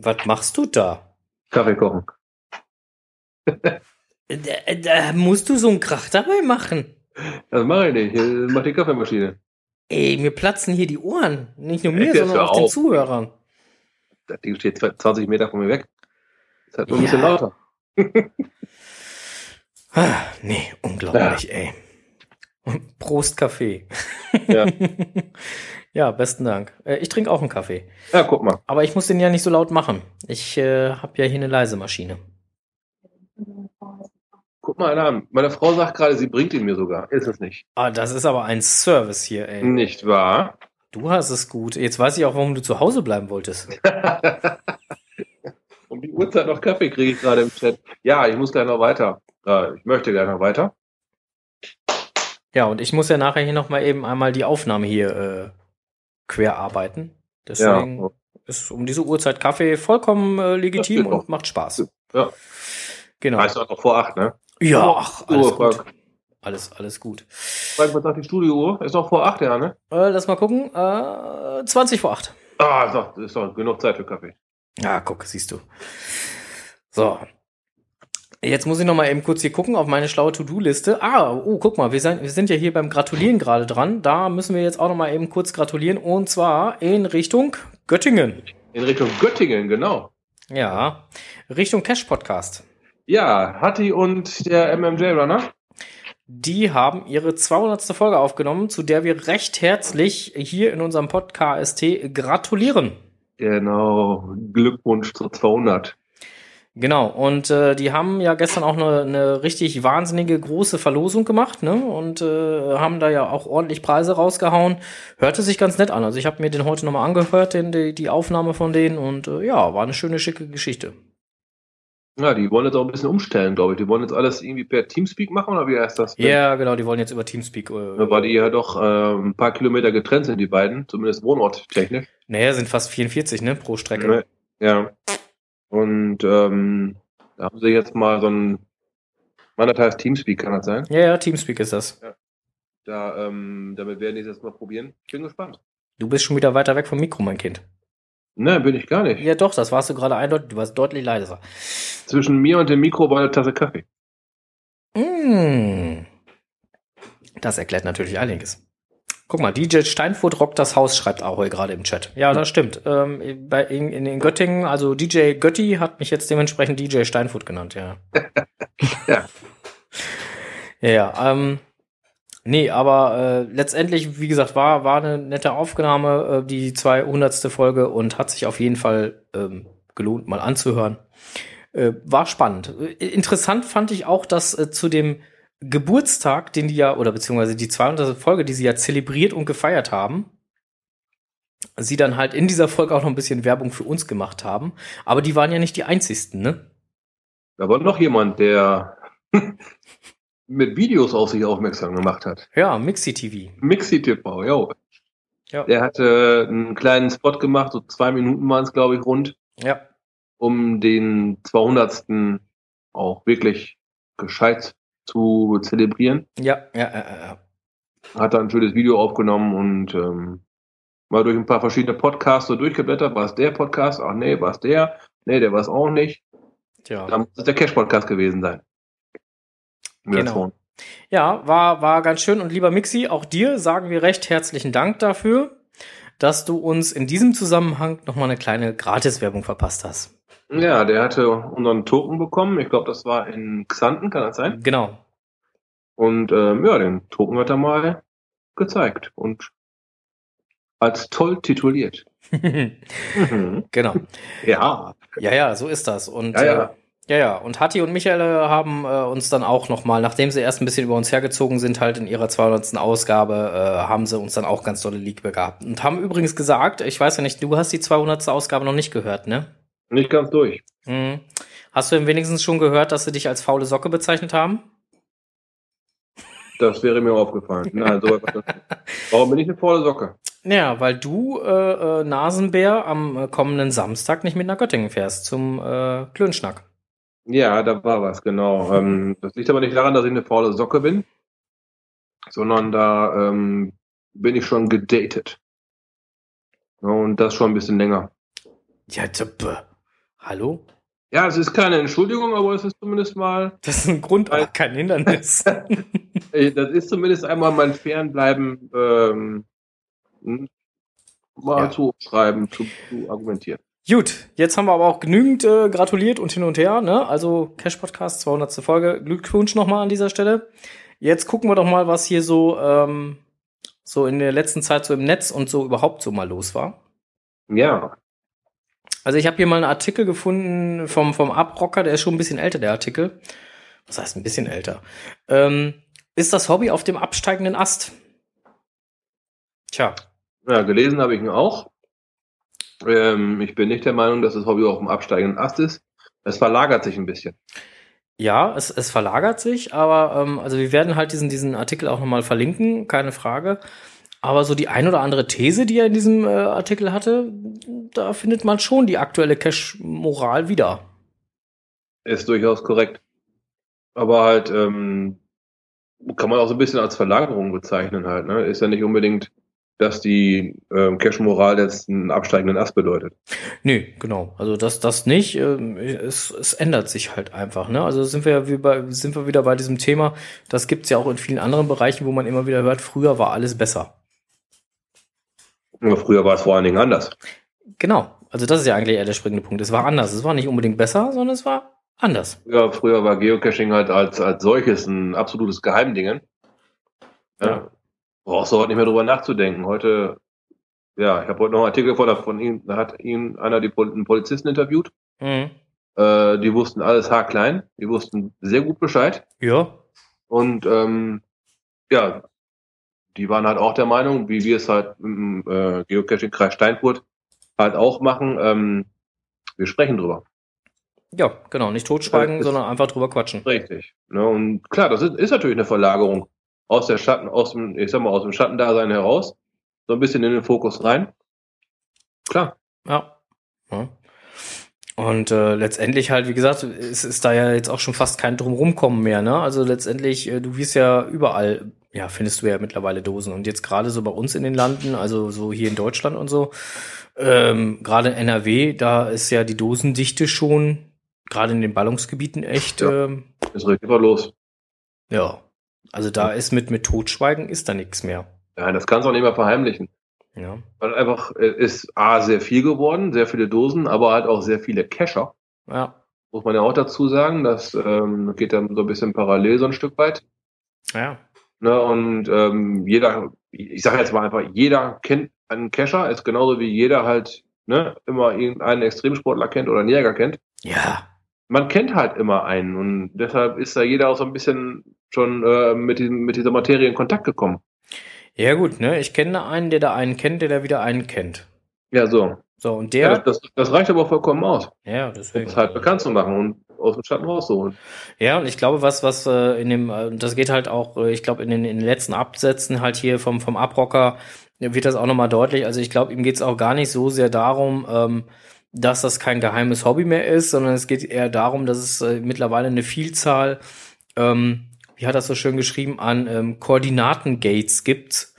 Was machst du da? Kaffee kochen. Da, da musst du so einen Krach dabei machen. Das mache ich nicht. Hier macht die Kaffeemaschine. Ey, mir platzen hier die Ohren. Nicht nur mir, sondern auch den auf. Zuhörern. Das Ding steht 20 Meter von mir weg. Ist halt nur ein Ja. bisschen lauter. Ah, nee, unglaublich, ey. Prost Kaffee. Ja. ja, besten Dank. Äh, ich trinke auch einen Kaffee. Ja, guck mal. Aber ich muss den ja nicht so laut machen. Ich äh, habe ja hier eine leise Maschine. Guck mal einer an. Meine Frau sagt gerade, sie bringt ihn mir sogar. Ist es nicht. Ah, das ist aber ein Service hier, ey. Nicht wahr? Du hast es gut. Jetzt weiß ich auch, warum du zu Hause bleiben wolltest. um die Uhrzeit noch Kaffee kriege ich gerade im Chat. Ja, ich muss gleich noch weiter. Äh, ich möchte gleich noch weiter. Ja, und ich muss ja nachher hier nochmal eben einmal die Aufnahme hier äh, quer arbeiten. Deswegen Ja. ist um diese Uhrzeit Kaffee vollkommen äh, legitim und doch. macht Spaß. Ja. Genau. Heißt auch noch vor acht, ne? Ja, ach, alles Uhr, gut. Frank. Alles, alles gut. Frank, was sagt die Studiouhr? Ist noch vor acht, ja, ne? Äh, lass mal gucken. Äh, 20 vor 8. Ah, ist doch, ist doch genug Zeit für Kaffee. Ja, guck, siehst du. So. Jetzt muss ich noch mal eben kurz hier gucken auf meine schlaue To-Do-Liste. Ah, oh, guck mal, wir sind, wir sind ja hier beim Gratulieren gerade dran. Da müssen wir jetzt auch noch mal eben kurz gratulieren. Und zwar in Richtung Göttingen. In Richtung Göttingen, genau. Ja, Richtung Cash Podcast. Ja, Hatti und der MMJ Runner. Die haben ihre 200. Folge aufgenommen, zu der wir recht herzlich hier in unserem Podcast gratulieren. Genau. Glückwunsch zur 200. Genau, und äh, die haben ja gestern auch eine, eine richtig wahnsinnige große Verlosung gemacht, ne? Und äh, haben da ja auch ordentlich Preise rausgehauen. Hörte sich ganz nett an. Also ich habe mir den heute nochmal angehört, den, die, die Aufnahme von denen, und äh, ja, war eine schöne, schicke Geschichte. Ja, die wollen jetzt auch ein bisschen umstellen, glaube ich. Die wollen jetzt alles irgendwie per Teamspeak machen, oder wie heißt das? Ja, genau, die wollen jetzt über Teamspeak. Äh, Weil die ja doch äh, ein paar Kilometer getrennt sind, die beiden, zumindest wohnorttechnisch. naja, sind fast 44, ne, pro Strecke. Ne? Ja. Und ähm, da haben sie jetzt mal so ein Mann, das heißt Teamspeak, kann das sein? Ja, ja, Teamspeak ist das. Da, ähm, damit werden die das mal probieren. Ich bin gespannt. Du bist schon wieder weiter weg vom Mikro, mein Kind. Ne, bin ich gar nicht. Ja, doch, das warst du gerade eindeutig. Du warst deutlich leiser. Zwischen mir und dem Mikro war eine Tasse Kaffee. Mm. Das erklärt natürlich einiges. Guck mal, DJ Steinfurt rockt das Haus, schreibt Ahoy gerade im Chat. Ja, das stimmt. Ähm, bei, in, in, in Göttingen, also DJ Götti hat mich jetzt dementsprechend DJ Steinfurt genannt, ja. Ja. Ja, ja, ähm, nee, aber äh, letztendlich, wie gesagt, war, war eine nette Aufnahme, äh, die 200. Folge und hat sich auf jeden Fall ähm, gelohnt, mal anzuhören. Äh, war spannend. Äh, Interessant fand ich auch, dass äh, zu dem Geburtstag, den die ja, oder beziehungsweise die 200. Folge, die sie ja zelebriert und gefeiert haben, sie dann halt in dieser Folge auch noch ein bisschen Werbung für uns gemacht haben. Aber die waren ja nicht die einzigsten, ne? Da war noch jemand, der mit Videos auf sich aufmerksam gemacht hat. Ja, Mixi TV. Mixi TV, jo. Ja. Der hatte einen kleinen Spot gemacht, so zwei Minuten waren es, glaube ich, rund, Ja. um den 200. auch wirklich gescheit zu zelebrieren. Ja, ja, ja, ja. Hat da ein schönes Video aufgenommen und ähm, mal durch ein paar verschiedene Podcasts so durchgeblättert. War es der Podcast? Ach nee, war es der? Nee, der war es auch nicht. Tja. Dann muss es der Cash-Podcast gewesen sein. Genau. Ja, war, war ganz schön. Und lieber Mixi, auch dir sagen wir recht herzlichen Dank dafür, dass du uns in diesem Zusammenhang nochmal eine kleine Gratiswerbung verpasst hast. Ja, der hatte unseren Token bekommen. Ich glaube, das war in Xanten, kann das sein? Genau. Und ähm, ja, den Token hat er mal gezeigt und als toll tituliert. Mhm. genau. Ja, Ja, ja, so ist das. Und Ja, ja. Äh, ja, ja. Und Hatti und Michael äh, haben äh, uns dann auch nochmal, nachdem sie erst ein bisschen über uns hergezogen sind, halt in ihrer 200. Ausgabe, äh, haben sie uns dann auch ganz tolle Liebe gehabt. Und haben übrigens gesagt, ich weiß ja nicht, du hast die 200. Ausgabe noch nicht gehört, ne? Nicht ganz durch. Mhm. Hast du denn wenigstens schon gehört, dass sie dich als faule Socke bezeichnet haben? Das wäre mir aufgefallen. Nein, so Warum bin ich eine faule Socke? Ja, weil du, äh, äh, Nasenbär, am äh, kommenden Samstag nicht mit nach Göttingen fährst zum äh, Klönschnack. Ja, da war was, genau. Ähm, das liegt aber nicht daran, dass ich eine faule Socke bin, sondern da ähm, bin ich schon gedatet. Und das schon ein bisschen länger. Ja, tippe. Hallo? Ja, es ist keine Entschuldigung, aber es ist zumindest mal, Das ist ein Grund, aber kein Hindernis. das ist zumindest einmal mein Fernbleiben ähm, hm, mal Ja. zu schreiben, zu, zu argumentieren. Gut, jetzt haben wir aber auch genügend äh, gratuliert und hin und her, ne? Also Cash Podcast 200. Folge. Glückwunsch nochmal an dieser Stelle. Jetzt gucken wir doch mal, was hier so ähm, so in der letzten Zeit so im Netz und so überhaupt so mal los war. Ja, Also ich habe hier mal einen Artikel gefunden vom vom Abrocker, der ist schon ein bisschen älter, der Artikel. Was heißt ein bisschen älter? Ähm, ist das Hobby auf dem absteigenden Ast? Tja, ja gelesen habe ich ihn auch. Ähm, ich bin nicht der Meinung, dass das Hobby auf dem absteigenden Ast ist. Es verlagert sich ein bisschen. Ja, es, es verlagert sich, aber ähm, also wir werden halt diesen, diesen Artikel auch nochmal verlinken, keine Frage. Aber so die ein oder andere These, die er in diesem äh, Artikel hatte, da findet man schon die aktuelle Cash-Moral wieder. Ist durchaus korrekt. Aber halt, ähm, kann man auch so ein bisschen als Verlagerung bezeichnen halt, ne? Ist ja nicht unbedingt, dass die ähm, Cash-Moral jetzt einen absteigenden Ast bedeutet. Nö, genau. Also das, das nicht. Ähm, es, es ändert sich halt einfach. Ne? Also sind wir ja wie bei, sind wir wieder bei diesem Thema. Das gibt's ja auch in vielen anderen Bereichen, wo man immer wieder hört, früher war alles besser. Aber früher war es vor allen Dingen anders. Genau. Also das ist ja eigentlich eher der springende Punkt. Es war anders. Es war nicht unbedingt besser, sondern es war anders. Ja, früher war Geocaching halt als, als solches ein absolutes Geheimdingen. Ja. Ja. Brauchst du heute nicht mehr drüber nachzudenken. Heute, ja, ich habe heute noch einen Artikel von, von ihm, da hat ihn einer die einen Polizisten interviewt. Mhm. Äh, die wussten alles haarklein. Die wussten sehr gut Bescheid. Ja. Und ähm, ja, die waren halt auch der Meinung, wie wir es halt im äh, Geocaching-Kreis Steinfurt halt auch machen, ähm, wir sprechen drüber. Ja, genau. Nicht totschweigen, Ja, ist- sondern einfach drüber quatschen. Richtig. Ne? Und klar, das ist, ist natürlich eine Verlagerung aus der Schatten, aus dem, ich sag mal, aus dem Schattendasein heraus, so ein bisschen in den Fokus rein. Klar. Ja. ja. Und äh, letztendlich halt, wie gesagt, es ist da ja jetzt auch schon fast kein Drumrumkommen mehr, ne? Also letztendlich, äh, du wirst ja überall, ja, findest du ja mittlerweile Dosen. Und jetzt gerade so bei uns in den Landen, also so hier in Deutschland und so, ähm, gerade in NRW, da ist ja die Dosendichte schon, gerade in den Ballungsgebieten echt, Ja. ähm, Ist richtig was los. ja. Also da ist mit, mit Totschweigen ist da nichts mehr. Ja, das kannst du auch nicht mehr verheimlichen. Ja. Weil einfach äh, ist A, sehr viel geworden, sehr viele Dosen, aber halt auch sehr viele Cacher. Ja. Muss man ja auch dazu sagen. Das ähm, geht dann so ein bisschen parallel so ein Stück weit. Ja. Ne? Und ähm, jeder, ich sage jetzt mal einfach, jeder kennt einen Cacher, ist genauso wie jeder halt ne, immer irgendeinen Extremsportler kennt oder einen Jäger kennt. Ja. Man kennt halt immer einen und deshalb ist da jeder auch so ein bisschen schon äh, mit, diesem, mit dieser Materie in Kontakt gekommen. Ja, gut, ne? Ich kenne einen, der da einen kennt, der da wieder einen kennt. Ja, so. So, und Ja, der. das, das reicht aber vollkommen aus, Ja, um deswegen. es halt bekannt zu machen und aus dem Schatten rauszuholen. Ja, und ich glaube, was, was äh, in dem, äh, das geht halt auch, äh, ich glaube, in den, in den letzten Absätzen halt hier vom, vom Abrocker äh, wird das auch nochmal deutlich. Also ich glaube, ihm geht's auch gar nicht so sehr darum, ähm, dass das kein geheimes Hobby mehr ist, sondern es geht eher darum, dass es äh, mittlerweile eine Vielzahl, ähm, wie hat das so schön geschrieben, an ähm, Koordinatengates gibt.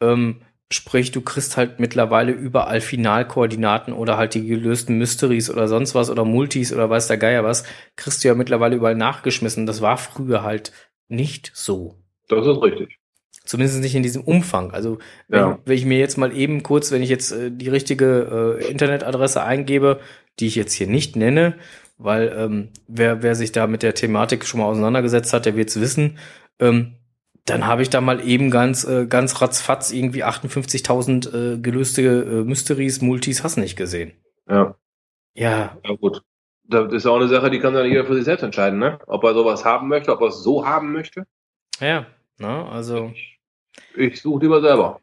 Ähm, sprich, du kriegst halt mittlerweile überall Finalkoordinaten oder halt die gelösten Mysteries oder sonst was oder Multis oder weiß der Geier was, kriegst du ja mittlerweile überall nachgeschmissen. Das war früher halt nicht so. Das ist richtig. Zumindest nicht in diesem Umfang. Also wenn, Ja. wenn ich mir jetzt mal eben kurz, wenn ich jetzt äh, die richtige äh, Internetadresse eingebe, die ich jetzt hier nicht nenne, weil ähm, wer, wer sich da mit der Thematik schon mal auseinandergesetzt hat, der wird es wissen, ähm, dann habe ich da mal eben ganz, äh, ganz ratzfatz irgendwie 58.000 äh, gelöste äh, Mysteries, Multis, hast nicht gesehen. Ja, Ja, ja gut. Das ist auch eine Sache, die kann dann jeder für sich selbst entscheiden, ne? Ob er sowas haben möchte, ob er es so haben möchte. ja, ne, also. Ich suche lieber selber.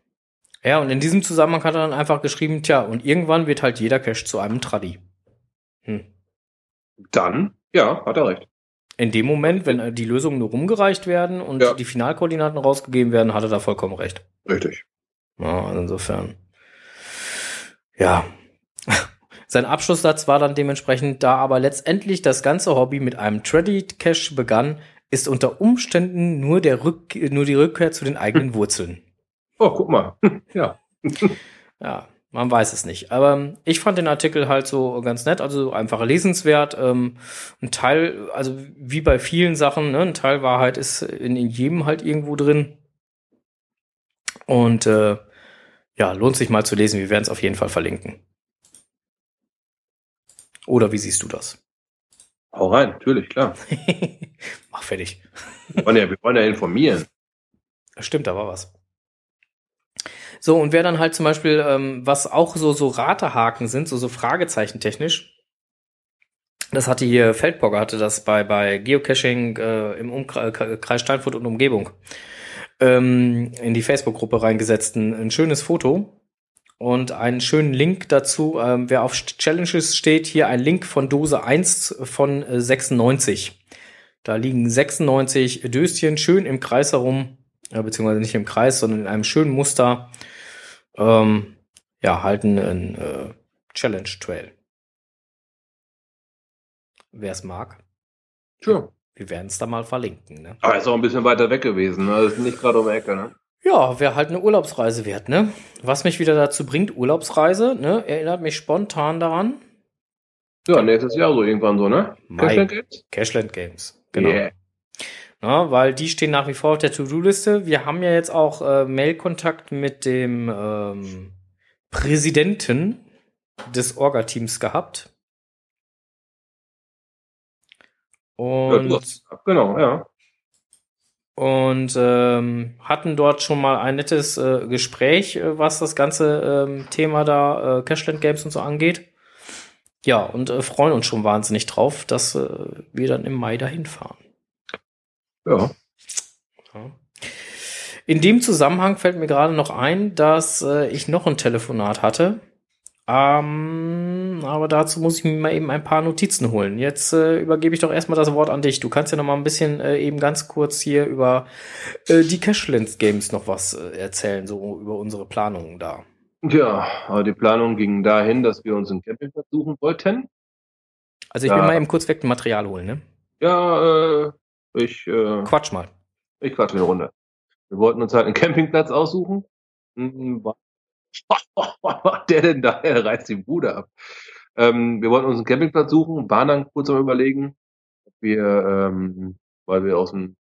Ja, und in diesem Zusammenhang hat er dann einfach geschrieben, tja, und irgendwann wird halt jeder Cache zu einem Traddy. Hm. Dann, ja, hat er recht. In dem Moment, wenn die Lösungen nur rumgereicht werden und Ja. die Finalkoordinaten rausgegeben werden, hat er da vollkommen recht. Richtig. Ja, also insofern. Ja. Sein Abschlusssatz war dann dementsprechend, da aber letztendlich das ganze Hobby mit einem Traddy Cache begann, ist unter Umständen nur der Rück nur die Rückkehr zu den eigenen Wurzeln. Oh, guck mal. ja. Ja, man weiß es nicht. Aber ich fand den Artikel halt so ganz nett, also einfach lesenswert. Ähm, ein Teil, also wie bei vielen Sachen, ne, ein Teil Wahrheit ist in, in jedem halt irgendwo drin. Und äh, ja, lohnt sich mal zu lesen. Wir werden es auf jeden Fall verlinken. Oder wie siehst du das? Hau rein, natürlich, klar. Mach fertig. Wir wollen ja, wir wollen ja informieren. Stimmt, da war was. So, und wer dann halt zum Beispiel, ähm, was auch so, so Ratehaken sind, so, so Fragezeichen technisch, das hatte hier Feldbogger, hatte das bei, bei Geocaching äh, im Umkreis Steinfurt und Umgebung ähm, in die Facebook-Gruppe reingesetzt. Ein, ein schönes Foto und einen schönen Link dazu. Ähm, wer auf Challenges steht, hier ein Link von Dose 1 von äh, 96. Da liegen 96 Döschen schön im Kreis herum, ja, beziehungsweise nicht im Kreis, sondern in einem schönen Muster. Ähm, ja, halten ein äh, Challenge Trail. Wer es mag, Sure. wir werden es da mal verlinken. Ne? Aber ist auch ein bisschen weiter weg gewesen. Ne? Das ist nicht gerade um die Ecke, ne? Ja, wäre halt eine Urlaubsreise wert, ne? Was mich wieder dazu bringt, Urlaubsreise, ne? Erinnert mich spontan daran. Ja, nächstes Jahr so irgendwann so, ne? Mai. Cashland Games? Cashland Games. Genau. Yeah. Ja, weil die stehen nach wie vor auf der To-Do-Liste. Wir haben ja jetzt auch äh, Mail-Kontakt mit dem ähm, Präsidenten des Orga-Teams gehabt. Ja, Und, hast- genau, ja. und ähm, hatten dort schon mal ein nettes äh, Gespräch, äh, was das ganze ähm, Thema da, äh, Cashland Games und so angeht. Ja, und äh, freuen uns schon wahnsinnig drauf, dass äh, wir dann im Mai dahin fahren. Ja. Ja. In dem Zusammenhang fällt mir gerade noch ein, dass äh, ich noch ein Telefonat hatte. Ähm, aber dazu muss ich mir mal eben ein paar Notizen holen. Jetzt äh, übergebe ich doch erstmal das Wort an dich. Du kannst ja noch mal ein bisschen äh, eben ganz kurz hier über äh, die Cashlands Games noch was äh, erzählen, so über unsere Planungen da. Ja, aber die Planung ging dahin, dass wir uns einen Campingplatz suchen wollten. Also ich Ja. will mal eben kurz weg ein Material holen, ne? Ja, äh, ich, äh, Quatsch mal. ich quatsche eine Runde. Wir wollten uns halt einen Campingplatz aussuchen. Hm, wa- Was macht der denn da? Er reißt die Bude ab. Ähm, wir wollten uns einen Campingplatz suchen, waren dann kurz am überlegen, ob wir, ähm, weil wir aus dem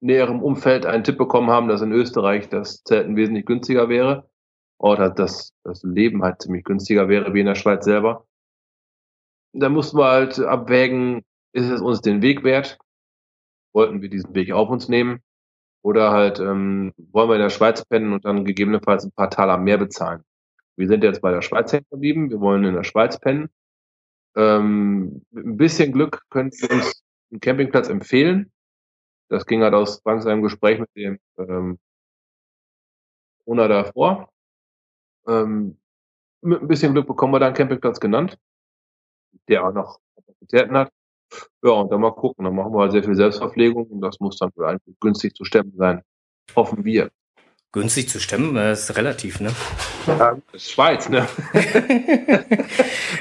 näheren Umfeld einen Tipp bekommen haben, dass in Österreich das Zelten wesentlich günstiger wäre. Oder dass das Leben halt ziemlich günstiger wäre wie in der Schweiz selber. Da mussten wir halt abwägen, ist es uns den Weg wert? Wollten wir diesen Weg auf uns nehmen? Oder halt ähm, wollen wir in der Schweiz pennen und dann gegebenenfalls ein paar Taler mehr bezahlen? Wir sind jetzt bei der Schweiz hängen geblieben. Wir wollen in der Schweiz pennen. Ähm, mit ein bisschen Glück können wir uns einen Campingplatz empfehlen. Das ging halt aus Frank seinem Gespräch mit dem ähm, Owner davor. Ähm, mit ein bisschen Glück bekommen wir da einen Campingplatz genannt, der auch noch Kapazitäten hat. Ja, und dann mal gucken. Dann machen wir halt sehr viel Selbstverpflegung und das muss dann wohl eigentlich günstig zu stemmen sein. Hoffen wir. Günstig zu stemmen, äh, ist relativ, ne? Ja, ist Schweiz, ne?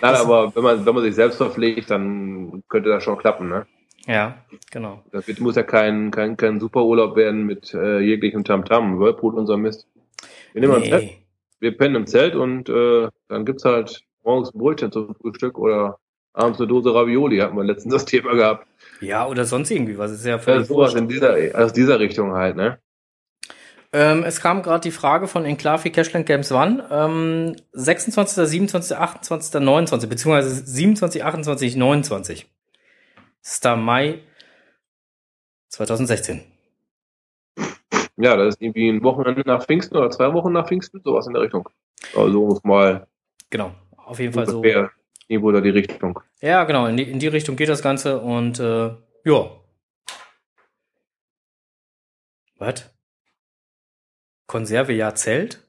Nein, aber wenn man, wenn man sich selbst verpflegt, dann könnte das schon klappen, ne? ja, genau. Das wird, muss ja kein, kein, kein Superurlaub werden mit äh, jeglichem Tamtam, Whirlpool so Mist. Wir nehmen ein Zelt, Nee. wir pennen im Zelt und äh, dann gibt's halt morgens ein Brötchen zum Frühstück oder abends eine Dose Ravioli, hatten wir letztens das Thema gehabt. Ja, oder sonst irgendwie was. Ist ja Ja, völlig sowas wurscht. in dieser, aus dieser Richtung halt, ne? Ähm, es kam gerade die Frage von Enclave Cashland Games wann? Ähm, 26., 27., 28., 29., beziehungsweise 27., 28., 29. Das ist da Mai 2016. Ja, das ist irgendwie ein Wochenende nach Pfingsten oder zwei Wochen nach Pfingsten, sowas in der Richtung. Also muss mal Genau. Auf jeden Fall so. ungefähr irgendwo da die Richtung. Ja, genau. In die, in die Richtung geht das Ganze und äh, ja. Was? Konserve ja Zelt?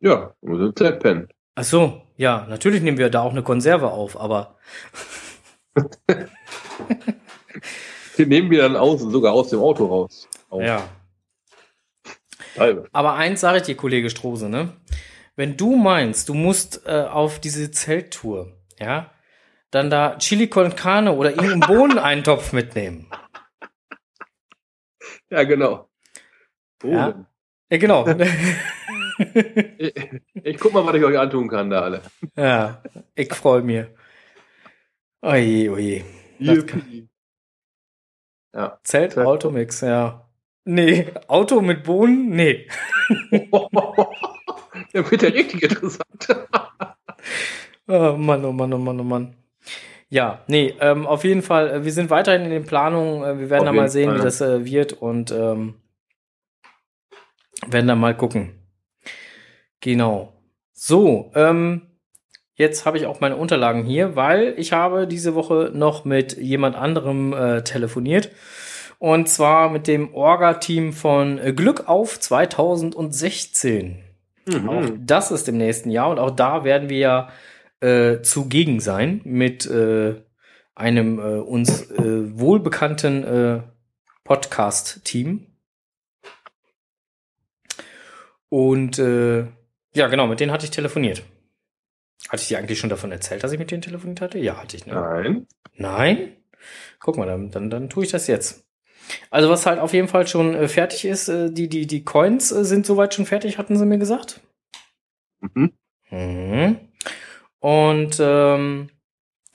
Ja, wir müssen im Zelt pennen. Ach so, ja, natürlich nehmen wir da auch eine Konserve auf, aber Die nehmen wir dann aus, sogar aus dem Auto raus. Auf. ja. Aber eins sage ich dir, Kollege Strose, ne? Wenn du meinst, du musst äh, auf diese Zelttour, ja, dann da Chili con Carne oder irgendeinen Bohneneintopf mitnehmen. Ja, genau. Oh, Ja. Ja, genau. Ich, ich guck mal, was ich euch antun kann, da alle. ja, ich freue mich. Oje, oje. Kann-. Ja. Zelt, Automix, ja. Nee, Auto mit Bohnen? Nee. Ja, wird ja richtig interessant. Oh Mann, oh Mann, oh Mann, oh Mann. Ja, nee, ähm, auf jeden Fall, äh, wir sind weiterhin in den Planungen. Äh, wir werden Auf da mal sehen, Fall. wie das äh, wird und ähm, werden da mal gucken. Genau. So, ähm, jetzt habe ich auch meine Unterlagen hier, weil ich habe diese Woche noch mit jemand anderem äh, telefoniert. Und zwar mit dem Orga-Team von äh, Glück auf 2016. Auch Mhm. das ist im nächsten Jahr und auch da werden wir ja äh, zugegen sein mit äh, einem äh, uns äh, wohlbekannten äh, Podcast-Team. Und äh, ja, genau, mit denen hatte ich telefoniert. Hatte ich dir eigentlich schon davon erzählt, dass ich mit denen telefoniert hatte? Ja, hatte ich, ne? Nein. Nein? Guck mal, dann, dann, dann tue ich das jetzt. Also was halt auf jeden Fall schon äh, fertig ist, äh, die, die, die Coins äh, sind soweit schon fertig, hatten sie mir gesagt. Mhm. Mhm. Und ähm,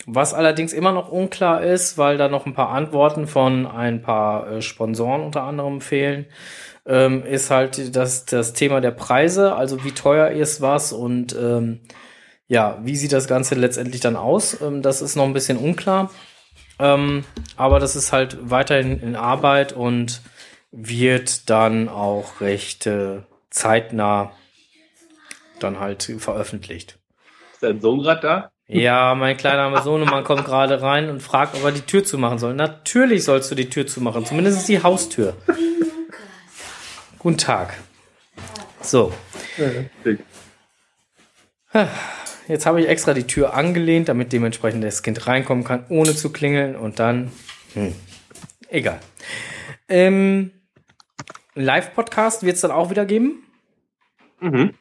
was allerdings immer noch unklar ist, weil da noch ein paar Antworten von ein paar äh, Sponsoren unter anderem fehlen, ähm, ist halt das, das Thema der Preise, also wie teuer ist was und ähm, ja, wie sieht das Ganze letztendlich dann aus? Ähm, das ist noch ein bisschen unklar. Ähm, aber das ist halt weiterhin in Arbeit und wird dann auch recht äh, zeitnah dann halt veröffentlicht. Ist dein Sohn gerade da? Ja, mein kleiner Sohnemann kommt gerade rein und fragt, ob er die Tür zumachen soll. Natürlich sollst du die Tür zumachen, zumindest die Haustür. Guten Tag. So, jetzt habe ich extra die Tür angelehnt, damit dementsprechend das Kind reinkommen kann, ohne zu klingeln und dann, hm, egal. Ähm, Live-Podcast wird es dann auch wieder geben. Mhm.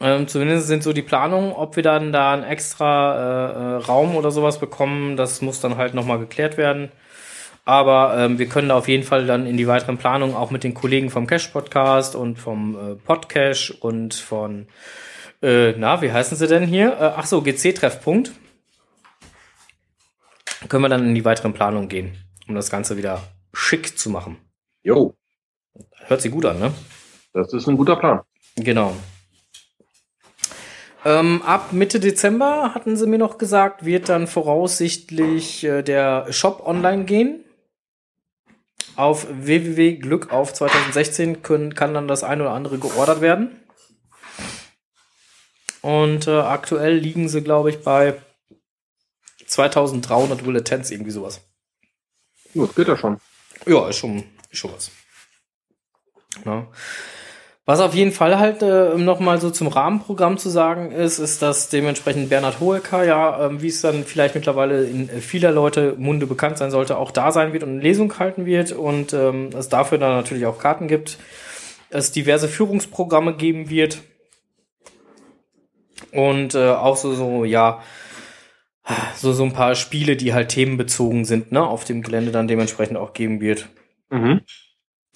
Ähm, zumindest sind so die Planungen, ob wir dann da einen extra äh, äh, Raum oder sowas bekommen, das muss dann halt nochmal geklärt werden. Aber ähm, wir können da auf jeden Fall dann in die weiteren Planungen auch mit den Kollegen vom Cash Podcast und vom äh, Podcash und von, äh, na, wie heißen sie denn hier? Äh, ach so, GC-Treffpunkt. Können wir dann in die weiteren Planungen gehen, um das Ganze wieder schick zu machen. Jo, Hört sich gut an, ne? das ist ein guter Plan. Genau. Ähm, ab Mitte Dezember hatten sie mir noch gesagt, wird dann voraussichtlich äh, der Shop online gehen. Auf www.glückauf 2016 können, kann dann das ein oder andere geordert werden. Und äh, aktuell liegen sie, glaube ich, bei 2300 Bulletins, irgendwie sowas. Das geht ja schon. Ja, ist schon, ist schon was. Ja. Was auf jeden Fall halt äh, nochmal so zum Rahmenprogramm zu sagen ist, ist, dass dementsprechend Bernhard Hoeker ja, ähm, wie es dann vielleicht mittlerweile in äh, vieler Leute Munde bekannt sein sollte, auch da sein wird und eine Lesung halten wird und ähm, es dafür dann natürlich auch Karten gibt, es diverse Führungsprogramme geben wird und äh, auch so, so, ja, so, so ein paar Spiele, die halt themenbezogen sind, ne, auf dem Gelände dann dementsprechend auch geben wird. Mhm.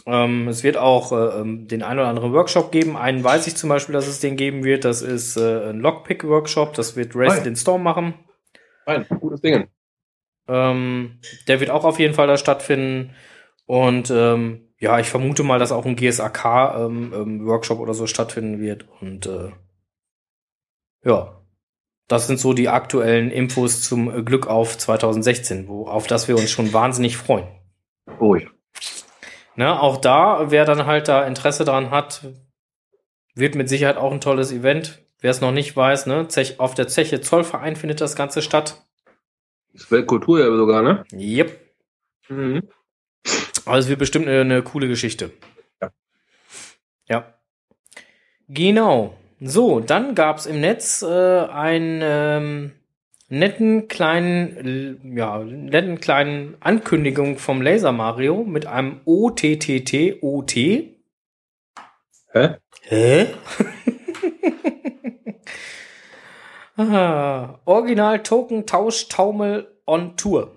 Ähm, es wird auch äh, ähm, den einen oder anderen Workshop geben. Einen weiß ich zum Beispiel, dass es den geben wird. Das ist äh, ein Lockpick-Workshop. Das wird den Storm machen. Ein gutes Ding. Ähm, der wird auch auf jeden Fall da stattfinden. Und ähm, ja, ich vermute mal, dass auch ein GSAK-Workshop ähm, ähm, oder so stattfinden wird. Und äh, ja, das sind so die aktuellen Infos zum Glück auf 2016, wo, auf das wir uns schon wahnsinnig freuen. Ruhig. Ne, auch da, wer dann halt da Interesse daran hat, wird mit Sicherheit auch ein tolles Event. Wer es noch nicht weiß, ne, Zech, auf der Zeche Zollverein findet das Ganze statt. Das Weltkultur ja sogar, ne? Yep. Mhm. Aber es wird bestimmt eine, eine coole Geschichte. Ja. Ja. Genau. So, dann gab's im Netz äh, einen ähm, netten kleinen, ja, netten kleinen Ankündigung vom Laser Mario mit einem OTTT-OT. Hä? Hä? ah, Original Token Tausch Taumel on Tour.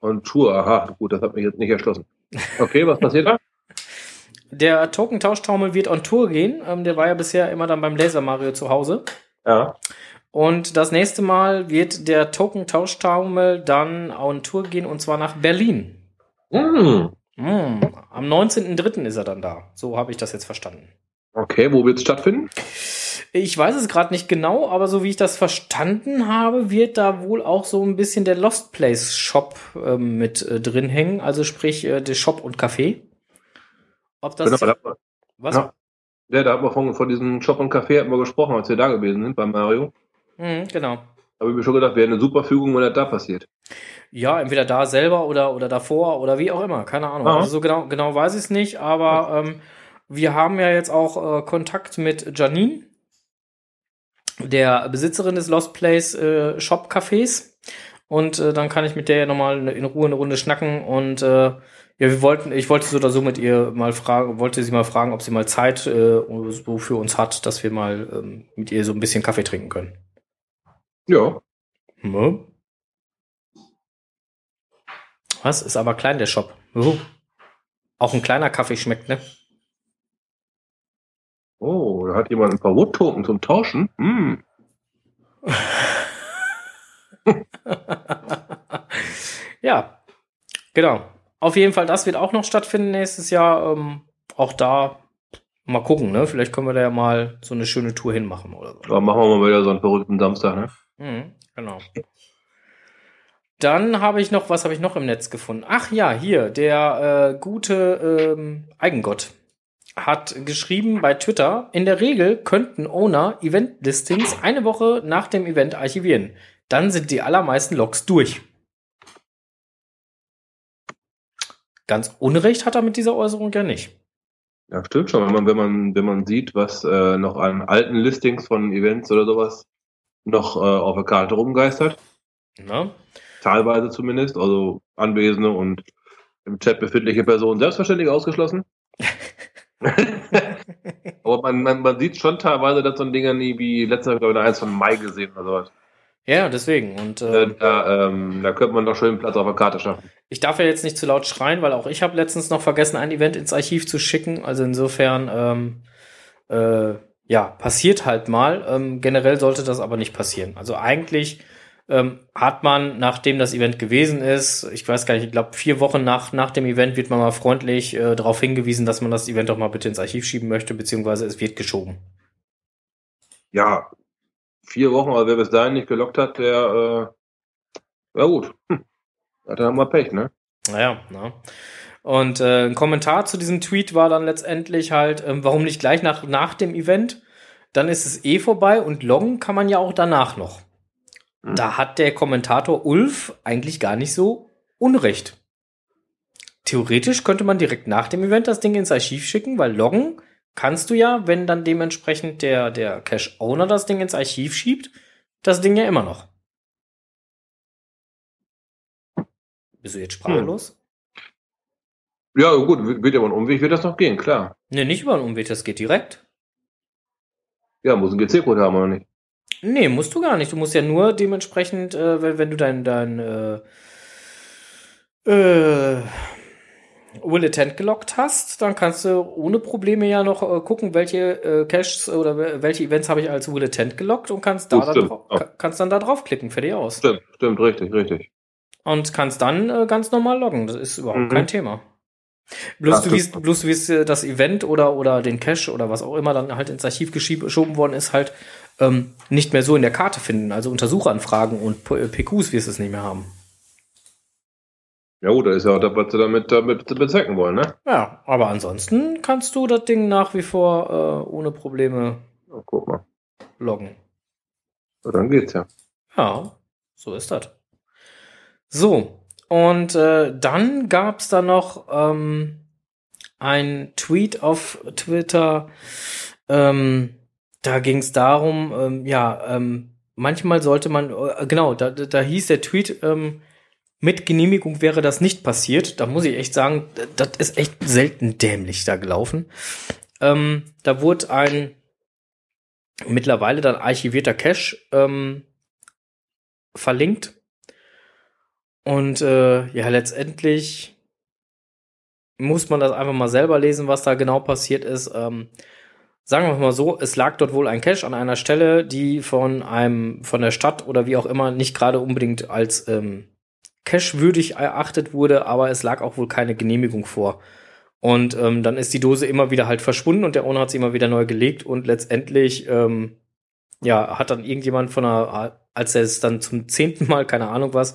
Und Tour, aha, gut, das hat mich jetzt nicht erschlossen. Okay, was passiert da? Der Token Tausch Taumel wird on Tour gehen. Ähm, der war ja bisher immer dann beim Laser Mario zu Hause. Ja. Und das nächste Mal wird der Token Tausch Taumel dann on Tour gehen und zwar nach Berlin. Mhm. Hm, am 19.03. ist er dann da. So habe ich das jetzt verstanden. Okay, wo wird es stattfinden? Ich weiß es gerade nicht genau, aber so wie ich das verstanden habe, wird da wohl auch so ein bisschen der Lost Place Shop ähm, mit äh, drin hängen. Also sprich äh, der Shop und Café. Ob das. Genau, da, was? ja. da hat man von, von diesem Shop und Café hatten wir gesprochen, als wir da gewesen sind bei Mario. Mhm, genau. Habe ich mir schon gedacht, wäre eine super Fügung, wenn das da passiert. Ja, entweder da selber oder, oder davor oder wie auch immer. Keine Ahnung. Ja. Also so genau, genau weiß ich es nicht, aber ähm, wir haben ja jetzt auch äh, Kontakt mit Janine, der Besitzerin des Lost Place äh, Shop Cafés. Und äh, dann kann ich mit der ja nochmal in Ruhe eine Runde schnacken und äh, ja, wir wollten, ich wollte so oder so mit ihr mal fragen, wollte sie mal fragen, ob sie mal Zeit äh, so für uns hat, dass wir mal ähm, mit ihr so ein bisschen Kaffee trinken können. Ja. Hm? Was? Ist aber klein, der Shop. Oh. Auch ein kleiner Kaffee schmeckt, ne? Oh, da hat jemand ein paar Wood-Token zum Tauschen. Hm. ja, genau. Auf jeden Fall, das wird auch noch stattfinden nächstes Jahr. Ähm, auch da mal gucken, ne? Vielleicht können wir da ja mal so eine schöne Tour hinmachen oder so. Da machen wir mal wieder so einen verrückten Samstag, ne? Mhm, genau. Dann habe ich noch, was habe ich noch im Netz gefunden? Ach ja, hier, der äh, gute ähm, Eigengott hat geschrieben bei Twitter, in der Regel könnten Owner Event-Listings eine Woche nach dem Event archivieren. Dann sind die allermeisten Logs durch. Ganz Unrecht hat er mit dieser Äußerung ja nicht. Ja, stimmt schon. Wenn man, wenn man, wenn man sieht, was äh, noch an alten Listings von Events oder sowas noch äh, auf der Karte rumgeistert, Ne? teilweise zumindest, also Anwesende und im Chat befindliche Personen selbstverständlich ausgeschlossen. Aber man, man, man sieht schon teilweise, dass so ein Ding nie wie glaube ich, eins von Mai gesehen oder sowas. Ja, deswegen. Und Äh, äh, Da, ähm, da könnte man doch schön Platz auf der Karte schaffen. ich darf ja jetzt nicht zu laut schreien, weil auch ich habe letztens noch vergessen, ein Event ins Archiv zu schicken. Also insofern, ähm, äh, ja, passiert halt mal. Ähm, generell sollte das aber nicht passieren. Also eigentlich ähm, hat man, nachdem das Event gewesen ist, ich weiß gar nicht, ich glaube vier Wochen nach, nach dem Event wird man mal freundlich äh, darauf hingewiesen, dass man das Event doch mal bitte ins Archiv schieben möchte, beziehungsweise es wird geschoben. Ja, vier Wochen, aber wer bis dahin nicht gelockt hat, der, äh, ja gut. Hm. Hat er mal Pech, ne? Naja, na. Und äh, ein Kommentar zu diesem Tweet war dann letztendlich halt, ähm, warum nicht gleich nach, nach dem Event? Dann ist es eh vorbei und loggen kann man ja auch danach noch. Mhm. Da hat der Kommentator Ulf eigentlich gar nicht so Unrecht. Theoretisch könnte man direkt nach dem Event das Ding ins Archiv schicken, weil loggen kannst du ja, wenn dann dementsprechend der, der Cache-Owner das Ding ins Archiv schiebt, das Ding ja immer noch. Bist du jetzt sprachlos? Ja, gut, wird ja aber ein Umweg, wird das noch gehen, klar. Nee, nicht über einen Umweg, das geht direkt. Ja, muss ein GC-Code haben, oder nicht? Nee, musst du gar nicht. Du musst ja nur dementsprechend, äh, wenn, wenn du dein, dein äh, äh, Will Attend gelockt hast, dann kannst du ohne Probleme ja noch äh, gucken, welche äh, Caches oder wel- welche Events habe ich als Will Attend gelockt und kannst da Ja. ka- kannst dann da draufklicken, fertig aus. Stimmt, stimmt, richtig, richtig. Und kannst dann äh, ganz normal loggen. Das ist überhaupt Mhm. kein Thema. Bloß du wirst, bloß du wirst äh, das Event oder, oder den Cache oder was auch immer dann halt ins Archiv geschoben worden ist, halt ähm, nicht mehr so in der Karte finden. Also Untersuchanfragen und P- äh, PQs wirst du es nicht mehr haben. Ja gut, das ist ja auch das, was sie damit, damit bezwecken wollen, ne? Ja, aber ansonsten kannst du das Ding nach wie vor äh, ohne Probleme Ja, guck mal. loggen. Ja, dann geht's ja. Ja, so ist das. So, und äh, dann gab's da noch ähm, ein Tweet auf Twitter. Ähm, da ging's darum, ähm, ja, ähm, manchmal sollte man, äh, genau, da, da hieß der Tweet, ähm, mit Genehmigung wäre das nicht passiert. Da muss ich echt sagen, das ist echt selten dämlich da gelaufen. Ähm, da wurde ein mittlerweile dann archivierter Cache verlinkt. Und äh, ja, letztendlich muss man das einfach mal selber lesen, was da genau passiert ist. Ähm, sagen wir mal so, es lag dort wohl ein Cache an einer Stelle, die von einem, von der Stadt oder wie auch immer nicht gerade unbedingt als ähm, Cache-würdig erachtet wurde, aber es lag auch wohl keine Genehmigung vor. Und ähm, dann ist die Dose immer wieder halt verschwunden und der Owner hat sie immer wieder neu gelegt und letztendlich ähm, ja, hat dann irgendjemand von einer, als er es dann zum zehnten Mal, keine Ahnung was,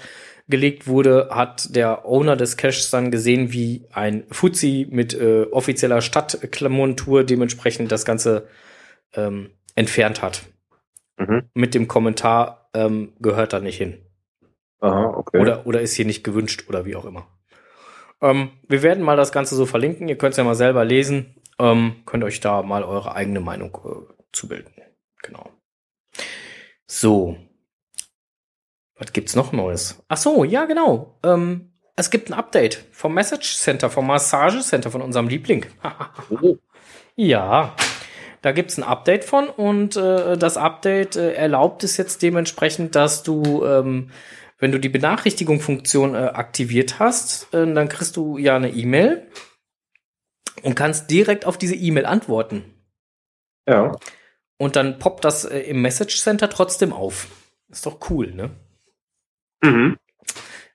gelegt wurde, hat der Owner des Caches dann gesehen, wie ein Fuzzi mit äh, offizieller Stadtklamontur dementsprechend das Ganze ähm, entfernt hat. Mhm. Mit dem Kommentar ähm, gehört da nicht hin. Aha, okay. Oder, oder ist hier nicht gewünscht oder wie auch immer. Ähm, wir werden mal das Ganze so verlinken. Ihr könnt es ja mal selber lesen. Ähm, könnt euch da mal eure eigene Meinung äh, zubilden. Genau. So. Was gibt's noch Neues? Ach so, ja, genau. Ähm, es gibt ein Update vom Message Center, vom Massage Center von unserem Liebling. oh, Ja, da gibt's ein Update von und äh, das Update äh, erlaubt es jetzt dementsprechend, dass du, ähm, wenn du die Benachrichtigung-Funktion äh, aktiviert hast, äh, dann kriegst du ja eine E-Mail und kannst direkt auf diese E-Mail antworten. ja. Und dann poppt das äh, im Message Center trotzdem auf. Ist doch cool, ne? Mhm.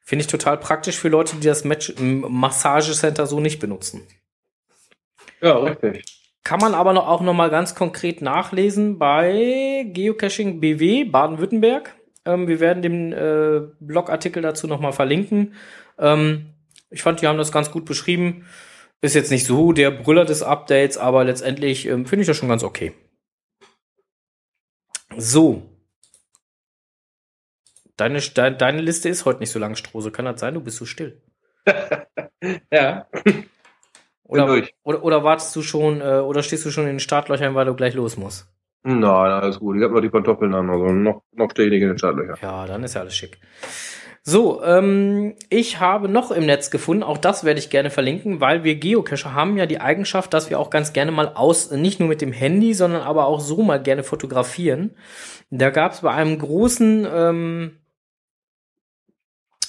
Finde ich total praktisch für Leute, die das Match Massage Center so nicht benutzen. Ja, richtig. Kann man aber noch, auch noch mal ganz konkret nachlesen bei Geocaching BW Baden-Württemberg. Ähm, wir werden den äh, Blogartikel dazu noch mal verlinken. Ähm, ich fand, die haben das ganz gut beschrieben. Ist jetzt nicht so der Brüller des Updates, aber letztendlich ähm, finde ich das schon ganz okay. So. Deine, de, deine Liste ist heute nicht so lang, Strose. Kann das sein? Du bist so still. Ja. Oder, oder, oder wartest du schon, äh, oder stehst du schon in den Startlöchern, weil du gleich los musst? Nein, alles gut. Ich habe noch die Pantoffeln an, also noch, noch stehe ich nicht in den Startlöchern. Ja, dann ist ja alles schick. So, ähm, ich habe noch im Netz gefunden, auch das werde ich gerne verlinken, weil wir Geocacher haben ja die Eigenschaft, dass wir auch ganz gerne mal aus, nicht nur mit dem Handy, sondern aber auch so mal gerne fotografieren. Da gab es bei einem großen, ähm,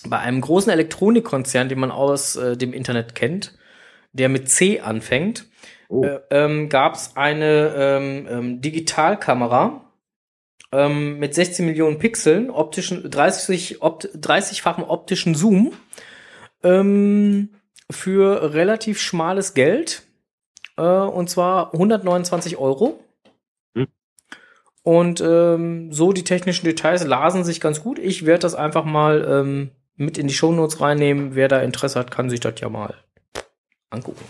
bei einem großen Elektronikkonzern, den man aus äh, dem Internet kennt, der mit C anfängt, Oh. äh, ähm, gab es eine ähm, ähm, Digitalkamera ähm, mit 16 Millionen Pixeln, optischen 30 opt, 30-fachen optischen Zoom ähm, für relativ schmales Geld äh, und zwar 129 Euro. Hm. Und ähm, so die technischen Details lasen sich ganz gut. Ich werde das einfach mal mit in die Shownotes reinnehmen. Wer da Interesse hat, kann sich das ja mal angucken.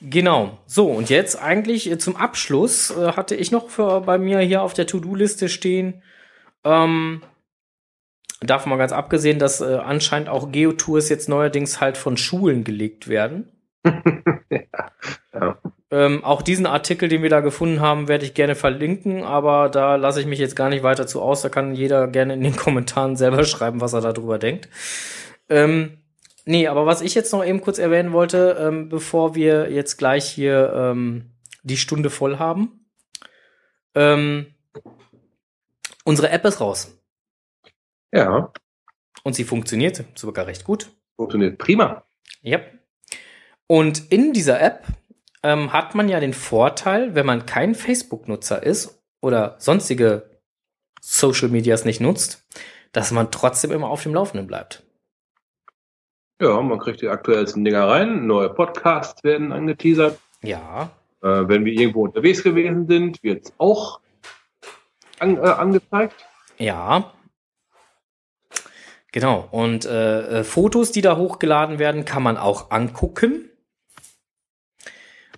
Genau. So, und jetzt eigentlich äh, zum Abschluss äh, hatte ich noch für, bei mir hier auf der To-Do-Liste stehen, ähm, davon mal ganz abgesehen, dass äh, anscheinend auch Geotours jetzt neuerdings halt von Schulen gelegt werden. Ja. Ähm, auch diesen Artikel, den wir da gefunden haben, werde ich gerne verlinken, aber da lasse ich mich jetzt gar nicht weiter zu aus. Da kann jeder gerne in den Kommentaren selber schreiben, was er darüber denkt. Ähm, nee, aber was ich jetzt noch eben kurz erwähnen wollte, ähm, bevor wir jetzt gleich hier ähm, die Stunde voll haben. Ähm, unsere App ist raus ja, und sie funktioniert sogar recht gut. funktioniert prima. Ja. Und in dieser App ähm, hat man ja den Vorteil, wenn man kein Facebook-Nutzer ist oder sonstige Social Medias nicht nutzt, dass man trotzdem immer auf dem Laufenden bleibt. Ja, man kriegt die aktuellsten Dinger rein. Neue Podcasts werden angeteasert. Ja, Äh, wenn wir irgendwo unterwegs gewesen sind, wird es auch an, äh, angezeigt. ja. Genau. Und äh, äh, Fotos, die da hochgeladen werden, kann man auch angucken.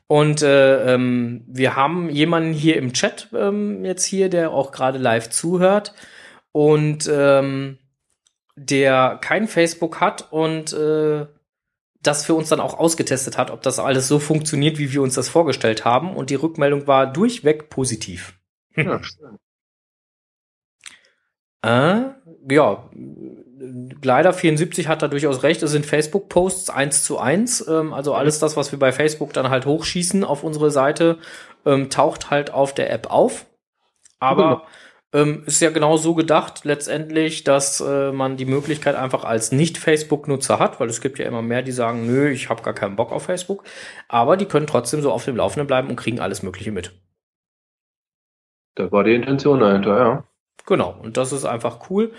Und äh, ähm, wir haben jemanden hier im Chat ähm, jetzt hier, der auch gerade live zuhört und ähm, der kein Facebook hat und äh, das für uns dann auch ausgetestet hat, ob das alles so funktioniert, wie wir uns das vorgestellt haben. Und die Rückmeldung war durchweg positiv. Ja, schön. Äh, ja, leider 74 hat da durchaus recht. Es sind Facebook-Posts eins zu eins. Ähm, also alles das, was wir bei Facebook dann halt hochschießen auf unsere Seite, ähm, taucht halt auf der App auf. Aber ähm, ist ja genau so gedacht letztendlich, dass äh, man die Möglichkeit einfach als Nicht-Facebook-Nutzer hat, weil es gibt ja immer mehr, die sagen, nö, ich habe gar keinen Bock auf Facebook. Aber die können trotzdem so auf dem Laufenden bleiben und kriegen alles Mögliche mit. Das war die Intention dahinter, ja. Genau, und das ist einfach cool.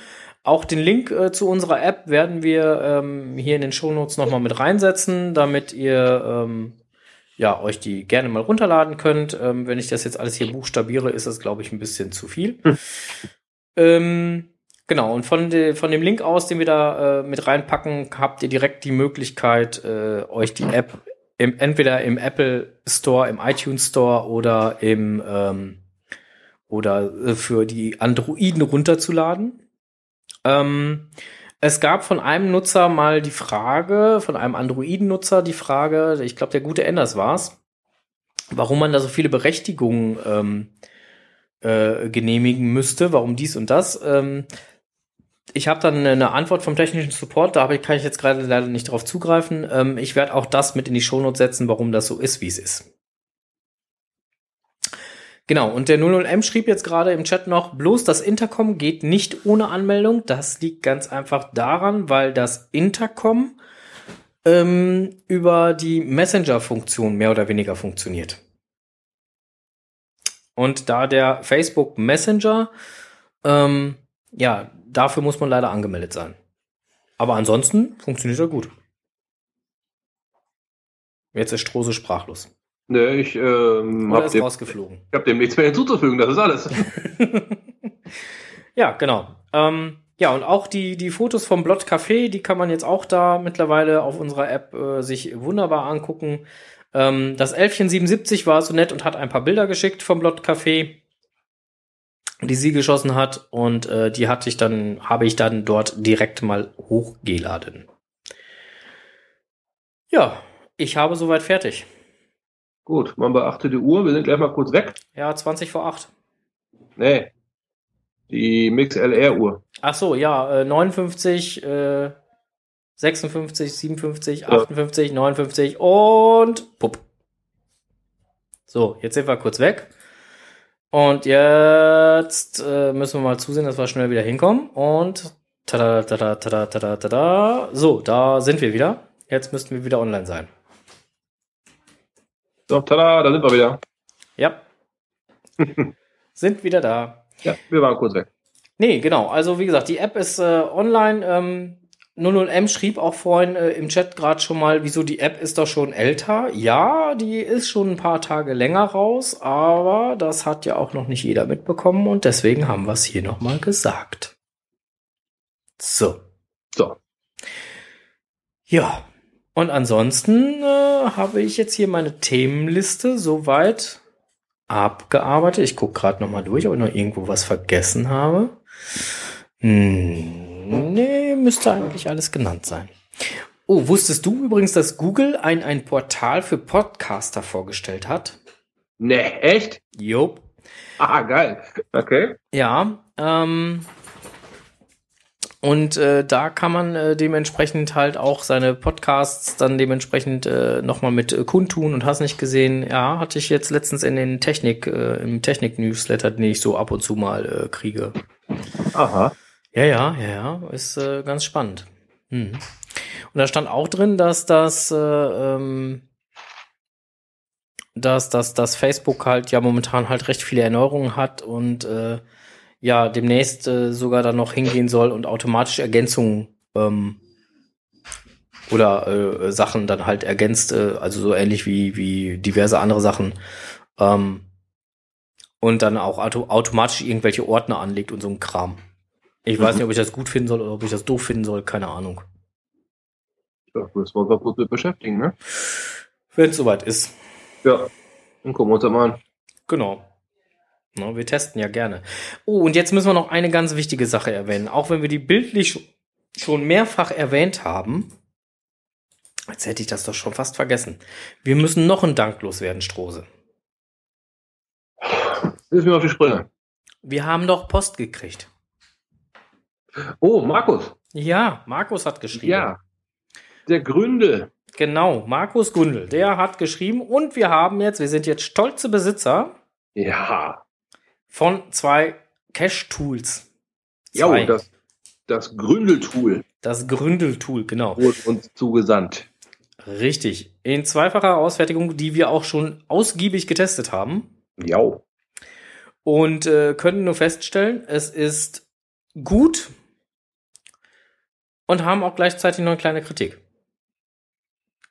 Auch den Link äh, zu unserer App werden wir ähm, hier in den Shownotes nochmal mit reinsetzen, damit ihr ähm, ja, euch die gerne mal runterladen könnt. Ähm, wenn ich das jetzt alles hier buchstabiere, ist das, glaube ich, ein bisschen zu viel. ähm, genau, und von, de, von dem Link aus, den wir da äh, mit reinpacken, habt ihr direkt die Möglichkeit, äh, euch die App im, entweder im Apple Store, im iTunes Store oder im ähm, oder äh, für die Androiden runterzuladen. Ähm, es gab von einem Nutzer mal die Frage, von einem Androiden-Nutzer die Frage, ich glaube, der gute Enders war's, warum man da so viele Berechtigungen ähm, äh, genehmigen müsste, warum dies und das. Ähm, ich habe dann eine Antwort vom technischen Support, da hab ich, kann ich jetzt gerade leider nicht drauf zugreifen. Ähm, ich werde auch das mit in die Shownotes setzen, warum das so ist, wie es ist. Genau, und der 00M schrieb jetzt gerade im Chat noch, bloß das Intercom geht nicht ohne Anmeldung. Das liegt ganz einfach daran, weil das Intercom ähm, über die Messenger-Funktion mehr oder weniger funktioniert. Und da der Facebook Messenger, ähm, ja, dafür muss man leider angemeldet sein. Aber ansonsten funktioniert er gut. Jetzt ist Strose sprachlos. Ne, ich ähm, habe dem, rausgeflogen. ich hab dem nichts mehr hinzuzufügen, das ist alles. ja, genau. Ähm, ja, und auch die, die Fotos vom Blot Café, die kann man jetzt auch da mittlerweile auf unserer App äh, sich wunderbar angucken. Ähm, das Elfchen 77 war so nett und hat ein paar Bilder geschickt vom Blot Café, die sie geschossen hat. Und äh, die hatte ich dann, habe ich dann dort direkt mal hochgeladen. Ja, ich habe soweit fertig. Gut, man beachte die Uhr, wir sind gleich mal kurz weg. Ja, 20 vor 8. Nee. Die Mix LR Uhr. Ach so, ja, äh, 59, äh, 56, 57, Ja. 58, 59 und pupp. So, jetzt sind wir kurz weg. Und jetzt äh, müssen wir mal zusehen, dass wir schnell wieder hinkommen. Und tada, tada, tada, tada, tada. So, da sind wir wieder. Jetzt müssten wir wieder online sein. So, tada, da sind wir wieder. Ja. sind wieder da. Ja, wir waren kurz weg. Nee, genau. Also wie gesagt, die App ist äh, online. Ähm, 00M schrieb auch vorhin äh, im Chat gerade schon mal, wieso die App ist doch schon älter. Ja, die ist schon ein paar Tage länger raus, aber das hat ja auch noch nicht jeder mitbekommen und deswegen haben wir es hier nochmal gesagt. So. So. Ja. Und ansonsten äh, habe ich jetzt hier meine Themenliste soweit abgearbeitet. Ich gucke gerade nochmal durch, ob ich noch irgendwo was vergessen habe. Hm, nee, müsste eigentlich alles genannt sein. Oh, wusstest du übrigens, dass Google ein, ein Portal für Podcaster vorgestellt hat? Ne, echt? Jupp. Ah, geil. Okay. Ja, ähm, und äh, da kann man äh, dementsprechend halt auch seine Podcasts dann dementsprechend äh, nochmal mit äh, kundtun und hast nicht gesehen. Ja, hatte ich jetzt letztens in den Technik, äh, im Technik-Newsletter, den ich so ab und zu mal äh, kriege. Aha. Ja, ja, ja, ja, ist äh, ganz spannend. Hm. Und da stand auch drin, dass das, äh, ähm, dass, dass, dass Facebook halt ja momentan halt recht viele Erneuerungen hat und äh, ja demnächst äh, sogar dann noch hingehen soll und automatisch Ergänzungen ähm, oder äh, Sachen dann halt ergänzt, äh, also so ähnlich wie, wie diverse andere Sachen. Ähm, und dann auch auto automatisch irgendwelche Ordner anlegt und so ein Kram. Ich weiß Mhm. nicht, ob ich das gut finden soll oder ob ich das doof finden soll, keine Ahnung. Da müssen wir uns kurz mit beschäftigen, ne? Wenn es soweit ist. Ja. Dann gucken wir uns das mal an. Genau. Na, wir testen ja gerne. Oh, und jetzt müssen wir noch eine ganz wichtige Sache erwähnen. Auch wenn wir die bildlich sch- schon mehrfach erwähnt haben, jetzt hätte ich das doch schon fast vergessen. Wir müssen noch einen Dank loswerden, Strose. Hilf mir auf die Sprünge. Wir haben doch Post gekriegt. Oh, Markus. Ja, Markus hat geschrieben. Ja. Der Gründe. Genau, Markus Gundel, der hat geschrieben und wir haben jetzt, wir sind jetzt stolze Besitzer Ja. Von zwei Cache-Tools. Ja, Zwei. das, das Gründeltool das Gründel-Tool, genau. wurde uns zugesandt. Richtig. In zweifacher Ausfertigung, die wir auch schon ausgiebig getestet haben. Ja. Und äh, können nur feststellen, es ist gut und haben auch gleichzeitig noch eine kleine Kritik.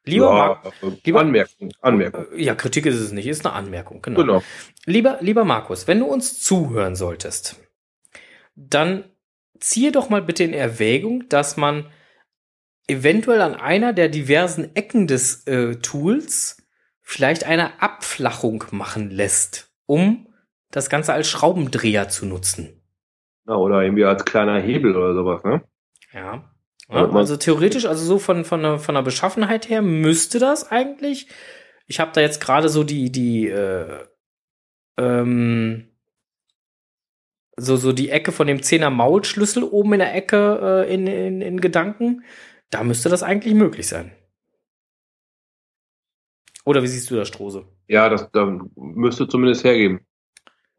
Lieber Marc, ja, lieber- Anmerkung. Anmerkung. ja, Kritik ist es nicht, ist eine Anmerkung, genau. Genau. Lieber, lieber Markus, wenn du uns zuhören solltest, dann ziehe doch mal bitte in Erwägung, dass man eventuell an einer der diversen Ecken des äh, Tools vielleicht eine Abflachung machen lässt, um das Ganze als Schraubendreher zu nutzen. Ja, oder irgendwie als kleiner Hebel oder sowas, ne? Ja. Ja, also theoretisch, also so von, von, der, von der Beschaffenheit her müsste das eigentlich. Ich habe da jetzt gerade so die, die, äh, ähm, so, so die Ecke von dem 10er Maulschlüssel oben in der Ecke äh, in, in, in Gedanken. Da müsste das eigentlich möglich sein. Oder wie siehst du das, Strose? Ja, das da müsste zumindest hergeben.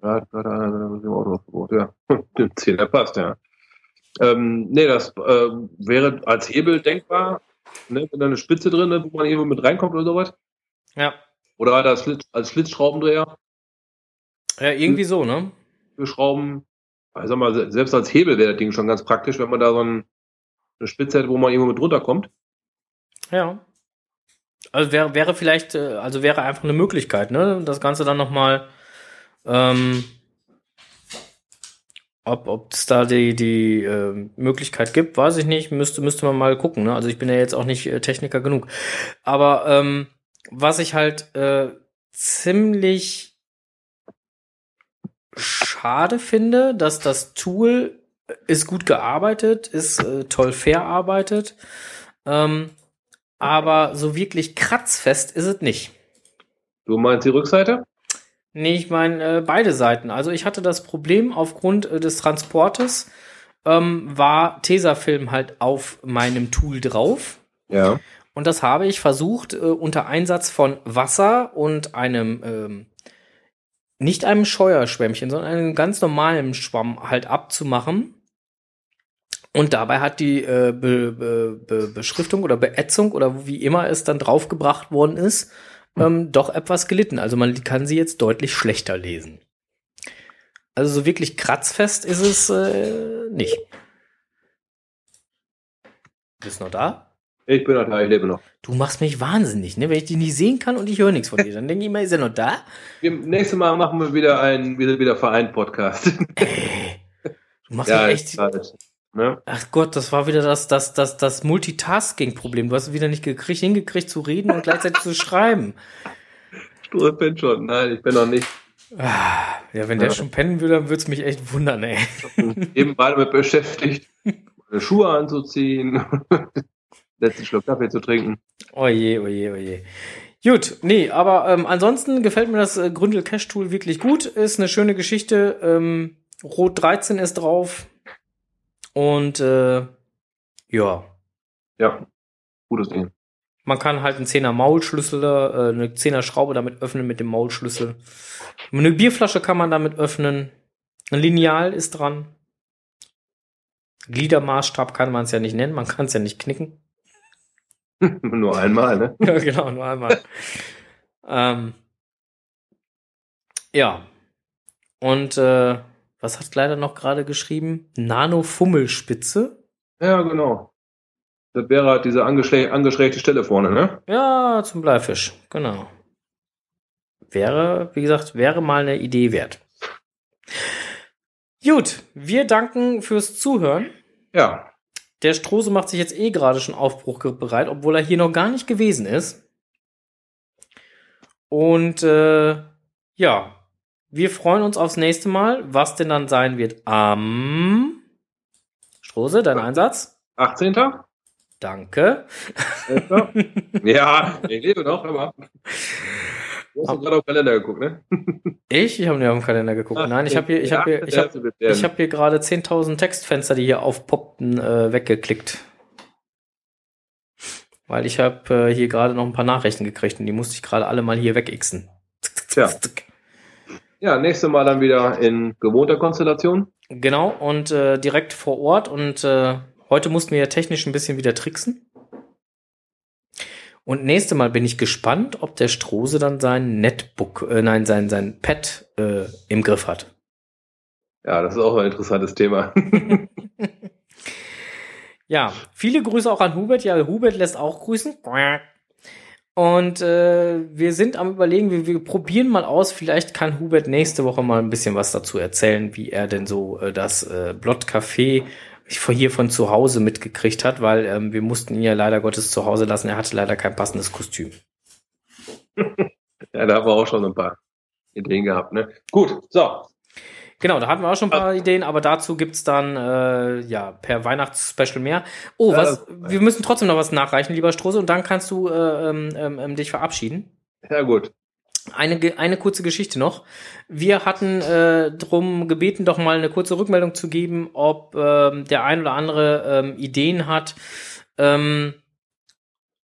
Ja, da, da, da, da, im Autoverbot, ja. Den Zehner passt, ja. Ähm, nee, das äh, wäre als Hebel denkbar, ne, wenn da eine Spitze drin ist, wo man irgendwo mit reinkommt oder sowas. Ja. Oder halt als, Schlitz, als Schlitzschraubendreher Ja, irgendwie so, ne? für Schrauben. Ich sag mal, se- selbst als Hebel wäre das Ding schon ganz praktisch, wenn man da so ein, eine Spitze hätte, wo man irgendwo mit runterkommt. Ja. Also wäre, wäre vielleicht, äh, also wäre einfach eine Möglichkeit, ne? Das Ganze dann nochmal, ähm, ob ob es da die, die äh, Möglichkeit gibt, weiß ich nicht. Müsste, müsste man mal gucken. Ne? Also ich bin ja jetzt auch nicht äh, Techniker genug. Aber ähm, was ich halt äh, ziemlich schade finde, dass das Tool ist gut gearbeitet, ist äh, toll verarbeitet. Ähm, aber so wirklich kratzfest ist es nicht. Du meinst die Rückseite? Nee, ich meine äh, beide Seiten. Also ich hatte das Problem aufgrund äh, des Transportes, ähm, war Tesafilm halt auf meinem Tool drauf. Ja. Und das habe ich versucht, äh, unter Einsatz von Wasser und einem, ähm, nicht einem Scheuerschwämmchen, sondern einem ganz normalen Schwamm halt abzumachen. Und dabei hat die äh, Be Be Be Beschriftung oder Beätzung oder wie immer es dann draufgebracht worden ist, ähm, doch etwas gelitten. Also man kann sie jetzt deutlich schlechter lesen. Also so wirklich kratzfest ist es äh, nicht. Bist noch da? Ich bin noch da, ich lebe noch. Du machst mich wahnsinnig, ne? Wenn ich dich nicht sehen kann und ich höre nichts von dir, dann denke ich immer, ist er noch da? Nächstes Mal machen wir wieder einen wieder, wieder Verein-Podcast. Ey, du machst ja, mich echt. halt, ne? Ach Gott, das war wieder das, das, das, das Multitasking-Problem. Du hast wieder nicht gekriegt, hingekriegt zu reden und gleichzeitig zu schreiben. Du bin schon. Nein, ich bin noch nicht. Ah, Ja, wenn der Ja. schon pennen würde, dann würde es mich echt wundern, ey. Eben mal damit beschäftigt, meine Schuhe anzuziehen, letzten Schluck Kaffee zu trinken. Oje, oje, oje. Gut, nee, aber ähm, ansonsten gefällt mir das äh, Gründel Cash Tool wirklich gut. Ist eine schöne Geschichte. Ähm, Rot 13 ist drauf. Und äh, ja, Ja, gutes Ding. man kann halt einen 10er Maulschlüssel, äh, eine 10er Schraube damit öffnen mit dem Maulschlüssel. Eine Bierflasche kann man damit öffnen. Ein Lineal ist dran. Gliedermaßstab kann man es ja nicht nennen, man kann es ja nicht knicken. Nur einmal, ne? Ja, genau, nur einmal. ähm, ja. Und äh, was hat leider noch gerade geschrieben? Nano-Fummelspitze. Ja, genau. Das wäre halt diese angeschrä angeschrägte Stelle vorne, ne? Ja, zum Bleifisch, genau. Wäre, wie gesagt, wäre mal eine Idee wert. Gut, wir danken fürs Zuhören. Ja. Der Strose macht sich jetzt eh gerade schon aufbruchbereit, obwohl er hier noch gar nicht gewesen ist. Und äh, ja, wir freuen uns aufs nächste Mal, was denn dann sein wird am Strose, dein Einsatz. 18. Danke. Ja, ich lebe noch, aber. Du hast doch gerade auf den Kalender geguckt, ne? Ich? Ich habe nicht auf den Kalender geguckt. Nein, ich habe hier, ich habe hier, ich habe Ich habe hier gerade 10.000 Textfenster, die hier aufpoppten, äh, weggeklickt. Weil ich habe äh, hier gerade noch ein paar Nachrichten gekriegt und die musste ich gerade alle mal hier wegixen. Tja. Ja, nächstes Mal dann wieder in gewohnter Konstellation. Genau, und äh, direkt vor Ort. Und äh, heute mussten wir ja technisch ein bisschen wieder tricksen. Und nächste Mal bin ich gespannt, ob der Strose dann sein Netbook, äh, nein, sein, sein Pad äh, im Griff hat. Ja, das ist auch ein interessantes Thema. Ja, viele Grüße auch an Hubert. Ja, Hubert lässt auch grüßen. Und äh, wir sind am überlegen, wir, wir probieren mal aus, vielleicht kann Hubert nächste Woche mal ein bisschen was dazu erzählen, wie er denn so äh, das äh, Blott Café hier von zu Hause mitgekriegt hat, weil ähm, wir mussten ihn ja leider Gottes zu Hause lassen. Er hatte leider kein passendes Kostüm. ja, da haben wir auch schon ein paar Ideen gehabt, ne? Gut, so. Genau, da hatten wir auch schon ein paar Ideen, aber dazu gibt's dann äh, ja per Weihnachtsspecial mehr. Oh, was? Wir müssen trotzdem noch was nachreichen, lieber Strose, und dann kannst du äh, ähm, ähm, dich verabschieden. Ja, gut. Eine, eine kurze Geschichte noch. Wir hatten äh, drum gebeten, doch mal eine kurze Rückmeldung zu geben, ob ähm, der ein oder andere ähm, Ideen hat, ähm,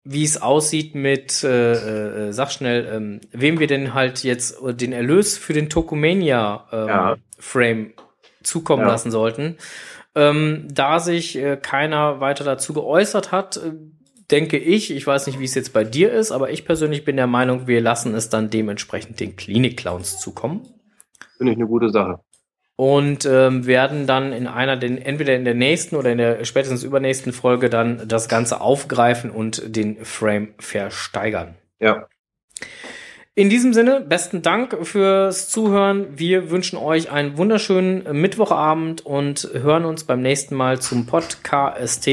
wie es aussieht mit, äh, äh, sag schnell, ähm, wem wir denn halt jetzt äh, den Erlös für den Tokomania ähm, Ja. Frame zukommen Ja. lassen sollten. Ähm, da sich äh, keiner weiter dazu geäußert hat, äh, denke ich, ich weiß nicht, wie es jetzt bei dir ist, aber ich persönlich bin der Meinung, wir lassen es dann dementsprechend den Klinik-Clowns zukommen Finde ich eine gute Sache. Und ähm, werden dann in einer, den, entweder in der nächsten oder in der spätestens übernächsten Folge dann das Ganze aufgreifen und den Frame versteigern. Ja. In diesem Sinne, besten Dank fürs Zuhören. Wir wünschen euch einen wunderschönen Mittwochabend und hören uns beim nächsten Mal zum Podcast.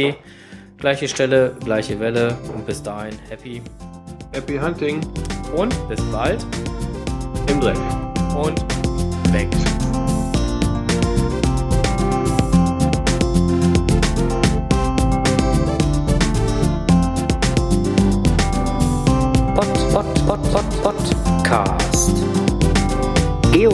Gleiche Stelle, gleiche Welle und bis dahin happy Happy Hunting und bis bald im Dreck. und weg.